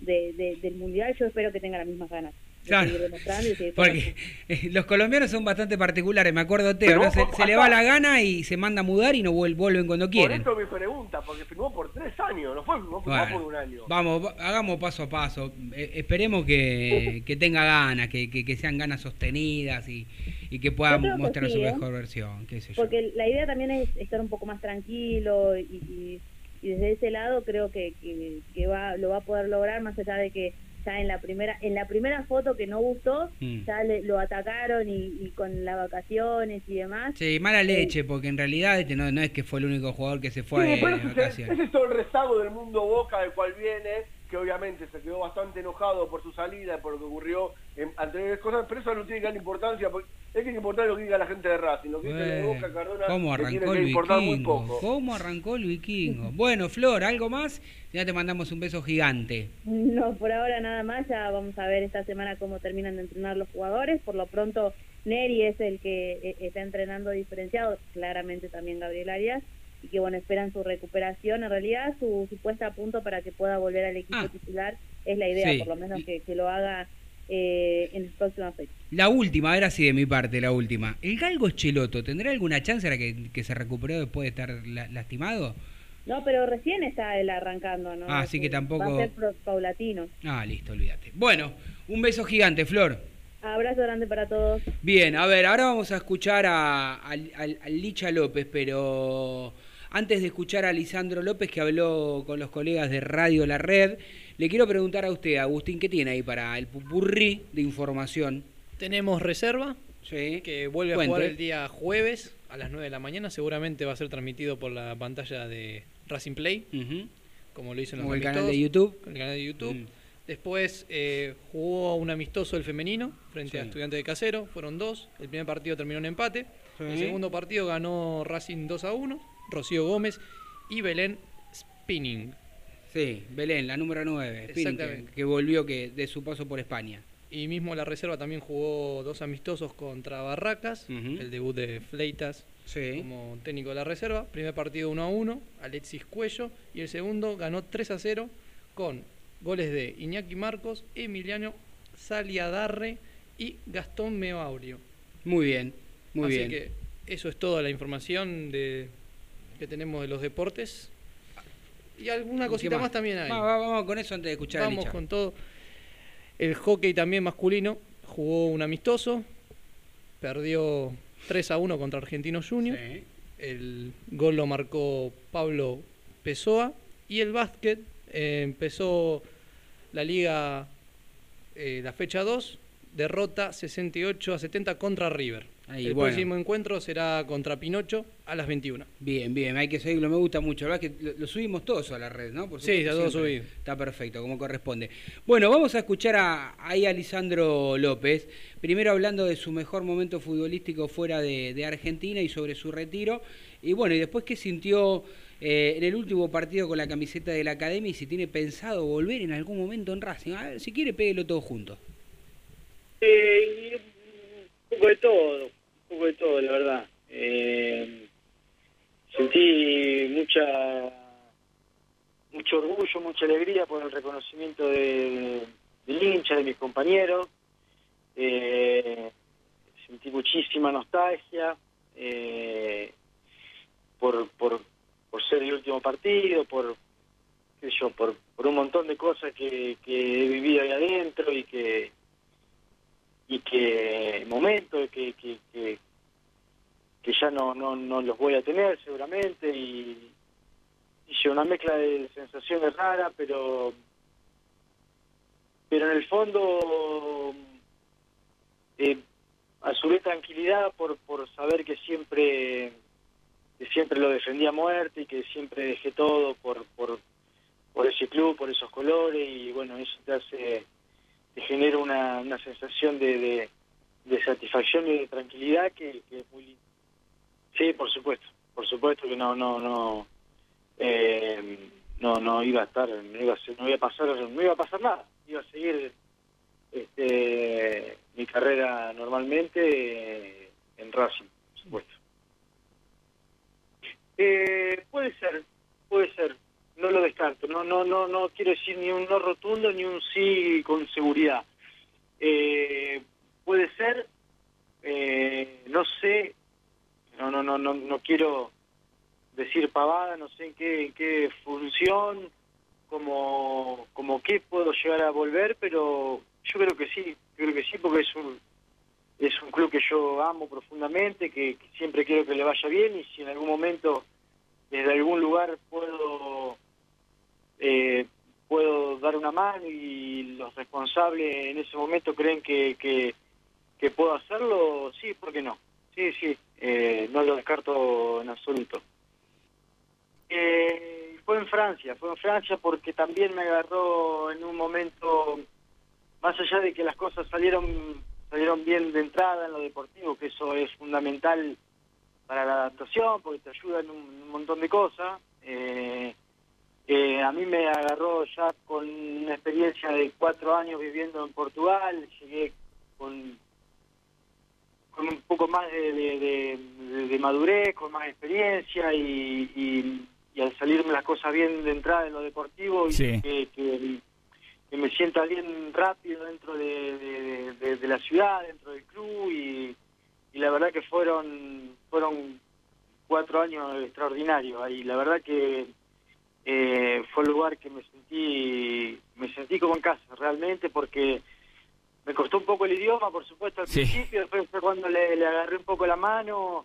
de- de- del Mundial, yo espero que tenga las mismas ganas. de Claro. seguir demostrando y seguir Porque eh, los colombianos son bastante particulares, me acuerdo Teo, se, le va la gana y se manda a mudar y no vuel- vuelven cuando Por quieren. eso mi pregunta, porque firmó por tres años, no fue no firmó Bueno, por un año. Vamos, va- hagamos paso a paso. Eh, esperemos que, que tenga ganas, que, que- que sean ganas sostenidas y, y que pueda mostrar sí, su ¿eh? mejor versión, qué sé yo. Porque la idea también es estar un poco más tranquilo y, y- y desde ese lado creo que, que, que va, lo va a poder lograr más allá de que ya en la primera en la primera foto que no gustó Mm. ya le- lo atacaron y, y con las vacaciones y demás Sí, mala leche, porque en realidad este no, no es que fue el único jugador que se fue Sí, pero ese, vacaciones. ese es todo el rezago del mundo Boca del cual viene, que obviamente se quedó bastante enojado por su salida, por lo que ocurrió en anteriores cosas, pero eso no tiene gran importancia, porque es que importa lo que diga la gente de Racing, lo que dice la de Boca, Cardona, ¿Cómo le tiene arrancó el importar vikingo? ¿Cómo arrancó el vikingo? Bueno, Flor, ¿algo más? Ya te mandamos un beso gigante. no por ahora nada más ya vamos a ver esta semana cómo terminan de entrenar los jugadores por lo pronto Neri es el que eh, está entrenando diferenciado claramente también Gabriel Arias y que bueno esperan su recuperación en realidad su, su puesta a punto para que pueda volver al equipo Ah. titular es la idea Sí. por lo menos que, que lo haga eh, en las próximas fechas La última, ahora sí de mi parte, la última. ¿El Galgo Cheloto tendrá alguna chance ahora que, que se recuperó después de estar la- lastimado? no pero recién está él arrancando no Ah, así que tampoco- va a ser pro- paulatino Ah, listo, olvídate. Bueno, un beso gigante, Flor. abrazo grande para todos Bien, a ver, ahora vamos a escuchar a, al Licha López, pero antes de escuchar a Lisandro López que habló con los colegas de Radio La Red, le quiero preguntar a usted, Agustín, ¿qué tiene ahí para el pupurrí de información? Tenemos reserva, Sí. que vuelve a jugar el día jueves a las 9 de la mañana. Seguramente va a ser transmitido por la pantalla de Racing Play, como lo hizo en los el canal de YouTube. con el canal de YouTube. Mm. Después eh, jugó un amistoso el femenino frente a. Estudiantes de Casero, fueron dos. El primer partido terminó en empate. Sí. El segundo partido ganó Racing 2 a 1, Rocío Gómez y Belén Spinning. Sí, Belén, la número 9, Exactamente. que volvió que de su paso por España. Y mismo la reserva también jugó dos amistosos contra Barracas, el debut de Fleitas Sí. como técnico de la reserva. Primer partido 1 a 1, Alexis Cuello. Y el segundo ganó 3 a 0 con goles de Iñaki Marcos, Emiliano Saliadarre y Gastón Meaurio. Muy bien, muy Así bien. que eso es toda la información de, que tenemos de los deportes. Y alguna ¿Qué cosita más? también hay. Va- va- vamos con eso antes de escuchar Vamos con todo. El hockey también masculino jugó un amistoso, perdió 3 a 1 contra Argentinos Juniors. Sí. El gol lo marcó Pablo Pessoa. Y el básquet eh, empezó la liga, eh, la fecha 2, derrota 68 a 70 contra River. Ahí, el bueno. próximo encuentro será contra Pinocho a las 21. Bien, bien, hay que seguirlo, me gusta mucho. La verdad es que lo, lo subimos todos a la red, ¿no? Por Sí, supuesto, está todo siempre. subido. Está perfecto, como corresponde. Bueno, vamos a escuchar a, ahí a Lisandro López. Primero hablando de su mejor momento futbolístico fuera de, de Argentina y sobre su retiro. Y bueno, y después qué sintió eh, en el último partido con la camiseta de la academia y si tiene pensado volver en algún momento en Racing. A ver, si quiere, péguelo todo juntos. Eh, un poco de todo, un poco de todo, la verdad. Eh, sentí mucha mucho orgullo, mucha alegría por el reconocimiento de, del hincha, de mis compañeros. Eh, sentí muchísima nostalgia eh, por, por, por ser el último partido, por qué yo, por, por un montón de cosas que, que he vivido ahí adentro y que y que momentos que, que, que, que ya no, no, no los voy a tener seguramente y, sí, una mezcla de sensaciones raras pero pero en el fondo eh, a su vez tranquilidad por, por saber que siempre que siempre lo defendí a muerte y que siempre dejé todo por, por, por ese club, por esos colores y bueno, eso te hace, te genera una, una sensación de, de, satisfacción y de tranquilidad que, que es muy lindo. Sí, por supuesto, por supuesto que no, no, no, eh, no, no iba a estar, no iba a, ser- no iba a pasar, no iba a pasar nada, iba a seguir este, mi carrera normalmente eh, en Racing, por supuesto. Eh, puede ser, puede ser, no lo descarto, no, no, no, no quiero decir ni un no rotundo ni un sí con seguridad. Eh, puede ser, eh, no sé, no, no, no, no, no quiero decir pavada, no sé en qué, en qué función, como, como qué puedo llegar a volver, pero yo creo que sí, creo que sí, porque es un, es un club que yo amo profundamente, que, que siempre quiero que le vaya bien y si en algún momento desde algún lugar puedo eh, puedo dar una mano y los responsables en ese momento creen que, que, puedo hacerlo, sí, ¿por qué no? Sí, sí, eh, no lo descarto en absoluto. Eh, fue en Francia, fue en Francia porque también me agarró en un momento, más allá de que las cosas salieron salieron bien de entrada en lo deportivo, que eso es fundamental para la adaptación, porque te ayuda en un, un montón de cosas. Eh, eh, a mí me agarró ya con una experiencia de cuatro años viviendo en Portugal, llegué con, con un poco más de, de- de- de- de madurez, con más experiencia y, y- y al salirme las cosas bien de entrada en lo deportivo y que, que- que me sienta bien rápido dentro de, la ciudad, dentro del club y, y la verdad que fueron fueron cuatro años extraordinarios ahí. La verdad que eh, fue el lugar que me sentí me sentí como en casa realmente porque me costó un poco el idioma, por supuesto, al Sí. principio, después fue cuando le, le agarré un poco la mano,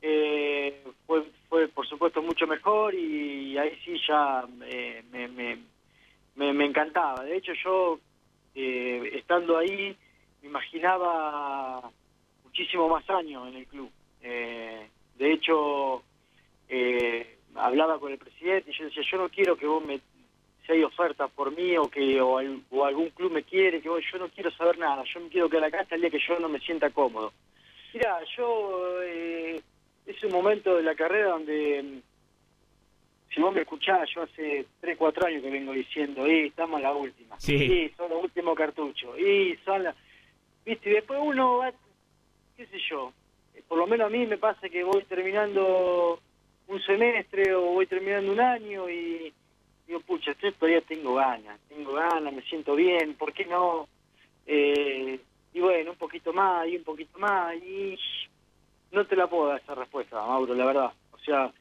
eh, fue, fue por supuesto mucho mejor y ahí sí ya eh, me, me, me, me encantaba. De hecho yo, eh, estando ahí, me imaginaba muchísimo más años en el club. Eh, de hecho, eh, hablaba con el presidente y yo decía, yo no quiero que vos me si hay ofertas por mí o que o, al- o algún club me quiere, que vos, yo no quiero saber nada, yo me quiero quedar acá hasta el día que yo no me sienta cómodo. Mira, yo eh, es un momento de la carrera donde mm, si vos me escuchás, yo hace 3, 4 años que vengo diciendo, y estamos en la última, Sí. y son los últimos cartuchos, y son las... Viste, y después uno va, qué sé yo, eh, por lo menos a mí me pasa que voy terminando un semestre o voy terminando un año y digo, pucha, yo todavía tengo ganas, tengo ganas, me siento bien, ¿por qué no? Eh, y bueno, un poquito más y un poquito más y no te la puedo dar esa respuesta, Mauro, la verdad. O sea,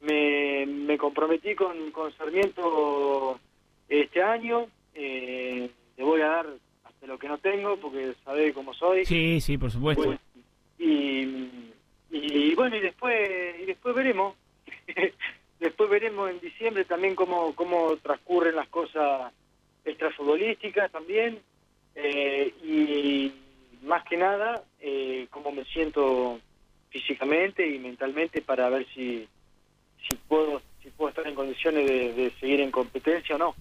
me, me comprometí con, con Sarmiento este año, eh, le voy a dar hasta lo que no tengo porque sabés cómo soy. Sí, sí, por supuesto. Bueno, y, y bueno, y después, y después veremos. después veremos en diciembre también cómo, cómo transcurren las cosas extrafutbolísticas también. eh, y más que nada, eh, cómo me siento físicamente y mentalmente para ver si, si puedo si puedo estar en condiciones de, de seguir en competencia o no.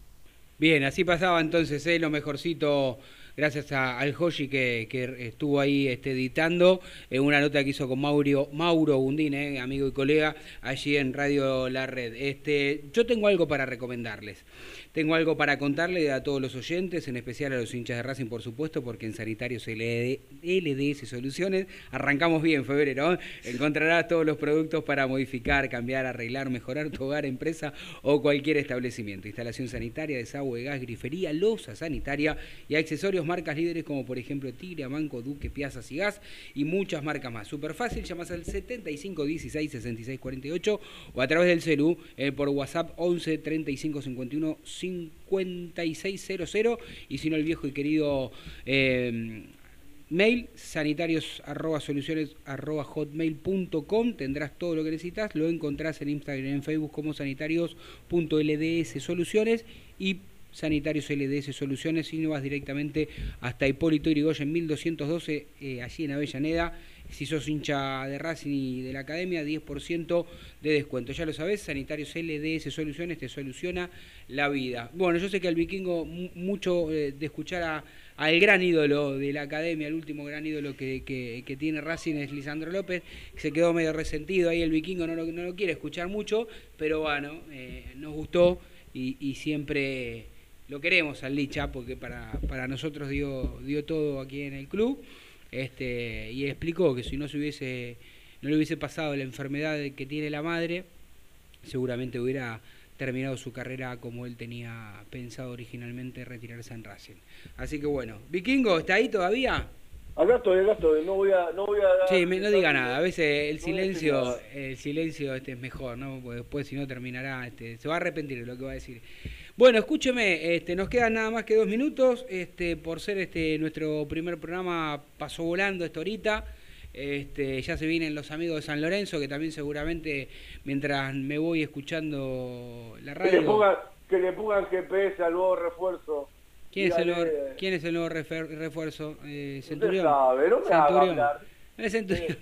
Bien, así pasaba entonces eh, lo mejorcito, gracias a- al Joshi que, estuvo ahí este, editando, eh, una nota que hizo con Mauro, Mauro Gundín, eh, amigo y colega, allí en Radio La Red. Este, yo tengo algo para recomendarles. Tengo algo para contarle a todos los oyentes, en especial a los hinchas de Racing, por supuesto, porque en Sanitarios LD LDS Soluciones arrancamos bien febrero. ¿eh? Encontrarás todos los productos para modificar, cambiar, arreglar, mejorar tu hogar, empresa o cualquier establecimiento. Instalación sanitaria, desagüe, gas, grifería, losa sanitaria y accesorios marcas líderes como por ejemplo Tigre, Manco, Duque, Piazas y Gas y muchas marcas más. Súper fácil, llamas al 75 16 66 48 o a través del celu eh, por WhatsApp 11 35 51 5600 y si no el viejo y querido eh, mail sanitarios arroba soluciones arroba hotmail.com tendrás todo lo que necesitas lo encontrás en Instagram en Facebook como sanitarios.lds soluciones y Sanitarios LDS Soluciones y no vas directamente hasta Hipólito Yrigoyen 1212, eh, allí en Avellaneda. Si sos hincha de Racing y de la Academia, 10% de descuento. Ya lo sabés, Sanitarios LDS Soluciones te soluciona la vida. Bueno, yo sé que al vikingo mu- mucho eh, de escuchar a- al gran ídolo de la Academia, el último gran ídolo que, que- tiene Racing es Lisandro López, se quedó medio resentido ahí el vikingo, no lo, no lo quiere escuchar mucho, pero bueno, eh, nos gustó y siempre lo queremos al Licha porque para, para nosotros dio, dio todo aquí en el club este, y explicó que si no se hubiese no le hubiese pasado la enfermedad que tiene la madre seguramente hubiera terminado su carrera como él tenía pensado originalmente retirarse en Racing así que bueno Vikingo está ahí todavía Acá estoy, acá estoy. No voy a. No voy a Sí, me- no diga nada. A veces el silencio, el silencio este es mejor, ¿no? Porque después si no terminará, este, se va a arrepentir de lo que va a decir. Bueno, escúcheme, este, nos quedan nada más que dos minutos. Este, por ser este nuestro primer programa pasó volando esta horita. Este, ya se vienen los amigos de San Lorenzo, que también seguramente mientras me voy escuchando la Que le, radio. pongan, que le pongan GPS al nuevo refuerzo. ¿Quién es, el nuevo, Dígale, ¿Quién es el nuevo refer- refuerzo? Eh, Centurión. sabe, no me Centurión. hablar. Es Centurión.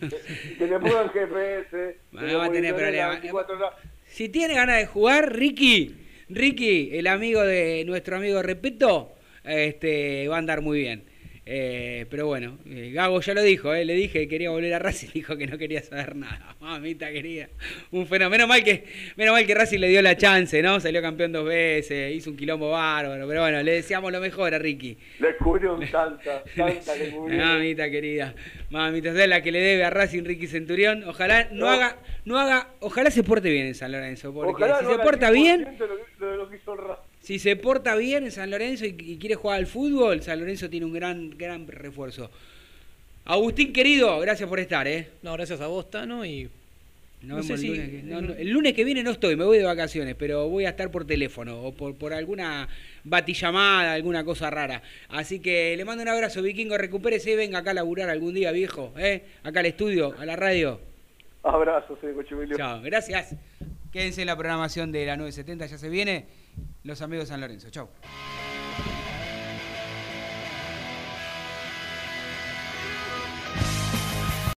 Que le pongan GPS. Bueno, que lo va a tener monitoreen problemas. las 24 horas. Si tiene ganas de jugar, Ricky, Ricky, el amigo de nuestro amigo Repeto, este, va a andar muy bien. Eh, pero bueno, eh, Gago ya lo dijo, eh, le dije que quería volver a Racing, dijo que no quería saber nada. Mamita querida, un fenómeno. Menos mal que, menos mal que Racing le dio la chance, ¿no? Salió campeón dos veces, hizo un quilombo bárbaro, pero bueno, le deseamos lo mejor a Ricky. Le cubrió un tanta, tanta le cubrió. Mamita querida, mamita, es la que le debe a Racing Ricky Centurión. Ojalá no, No. haga, no haga, ojalá se porte bien en San Lorenzo, porque Ojalá si no se porta 10% bien, de lo de lo que hizo Racing. Si se porta bien en San Lorenzo y, y quiere jugar al fútbol, San Lorenzo tiene un gran, gran refuerzo. Agustín querido, gracias por estar, eh. No, gracias a vos, Tano, y No vemos sé el, si- lunes que, no, no, el lunes que viene no estoy, me voy de vacaciones, pero voy a estar por teléfono o por, por alguna batillamada, alguna cosa rara. Así que le mando un abrazo, vikingo, recupérese y venga acá a laburar algún día, viejo, ¿eh? acá al estudio, a la radio. Abrazos. Chao, gracias. Quédense en la programación de la 970, ya se viene. Los amigos de San Lorenzo, chao.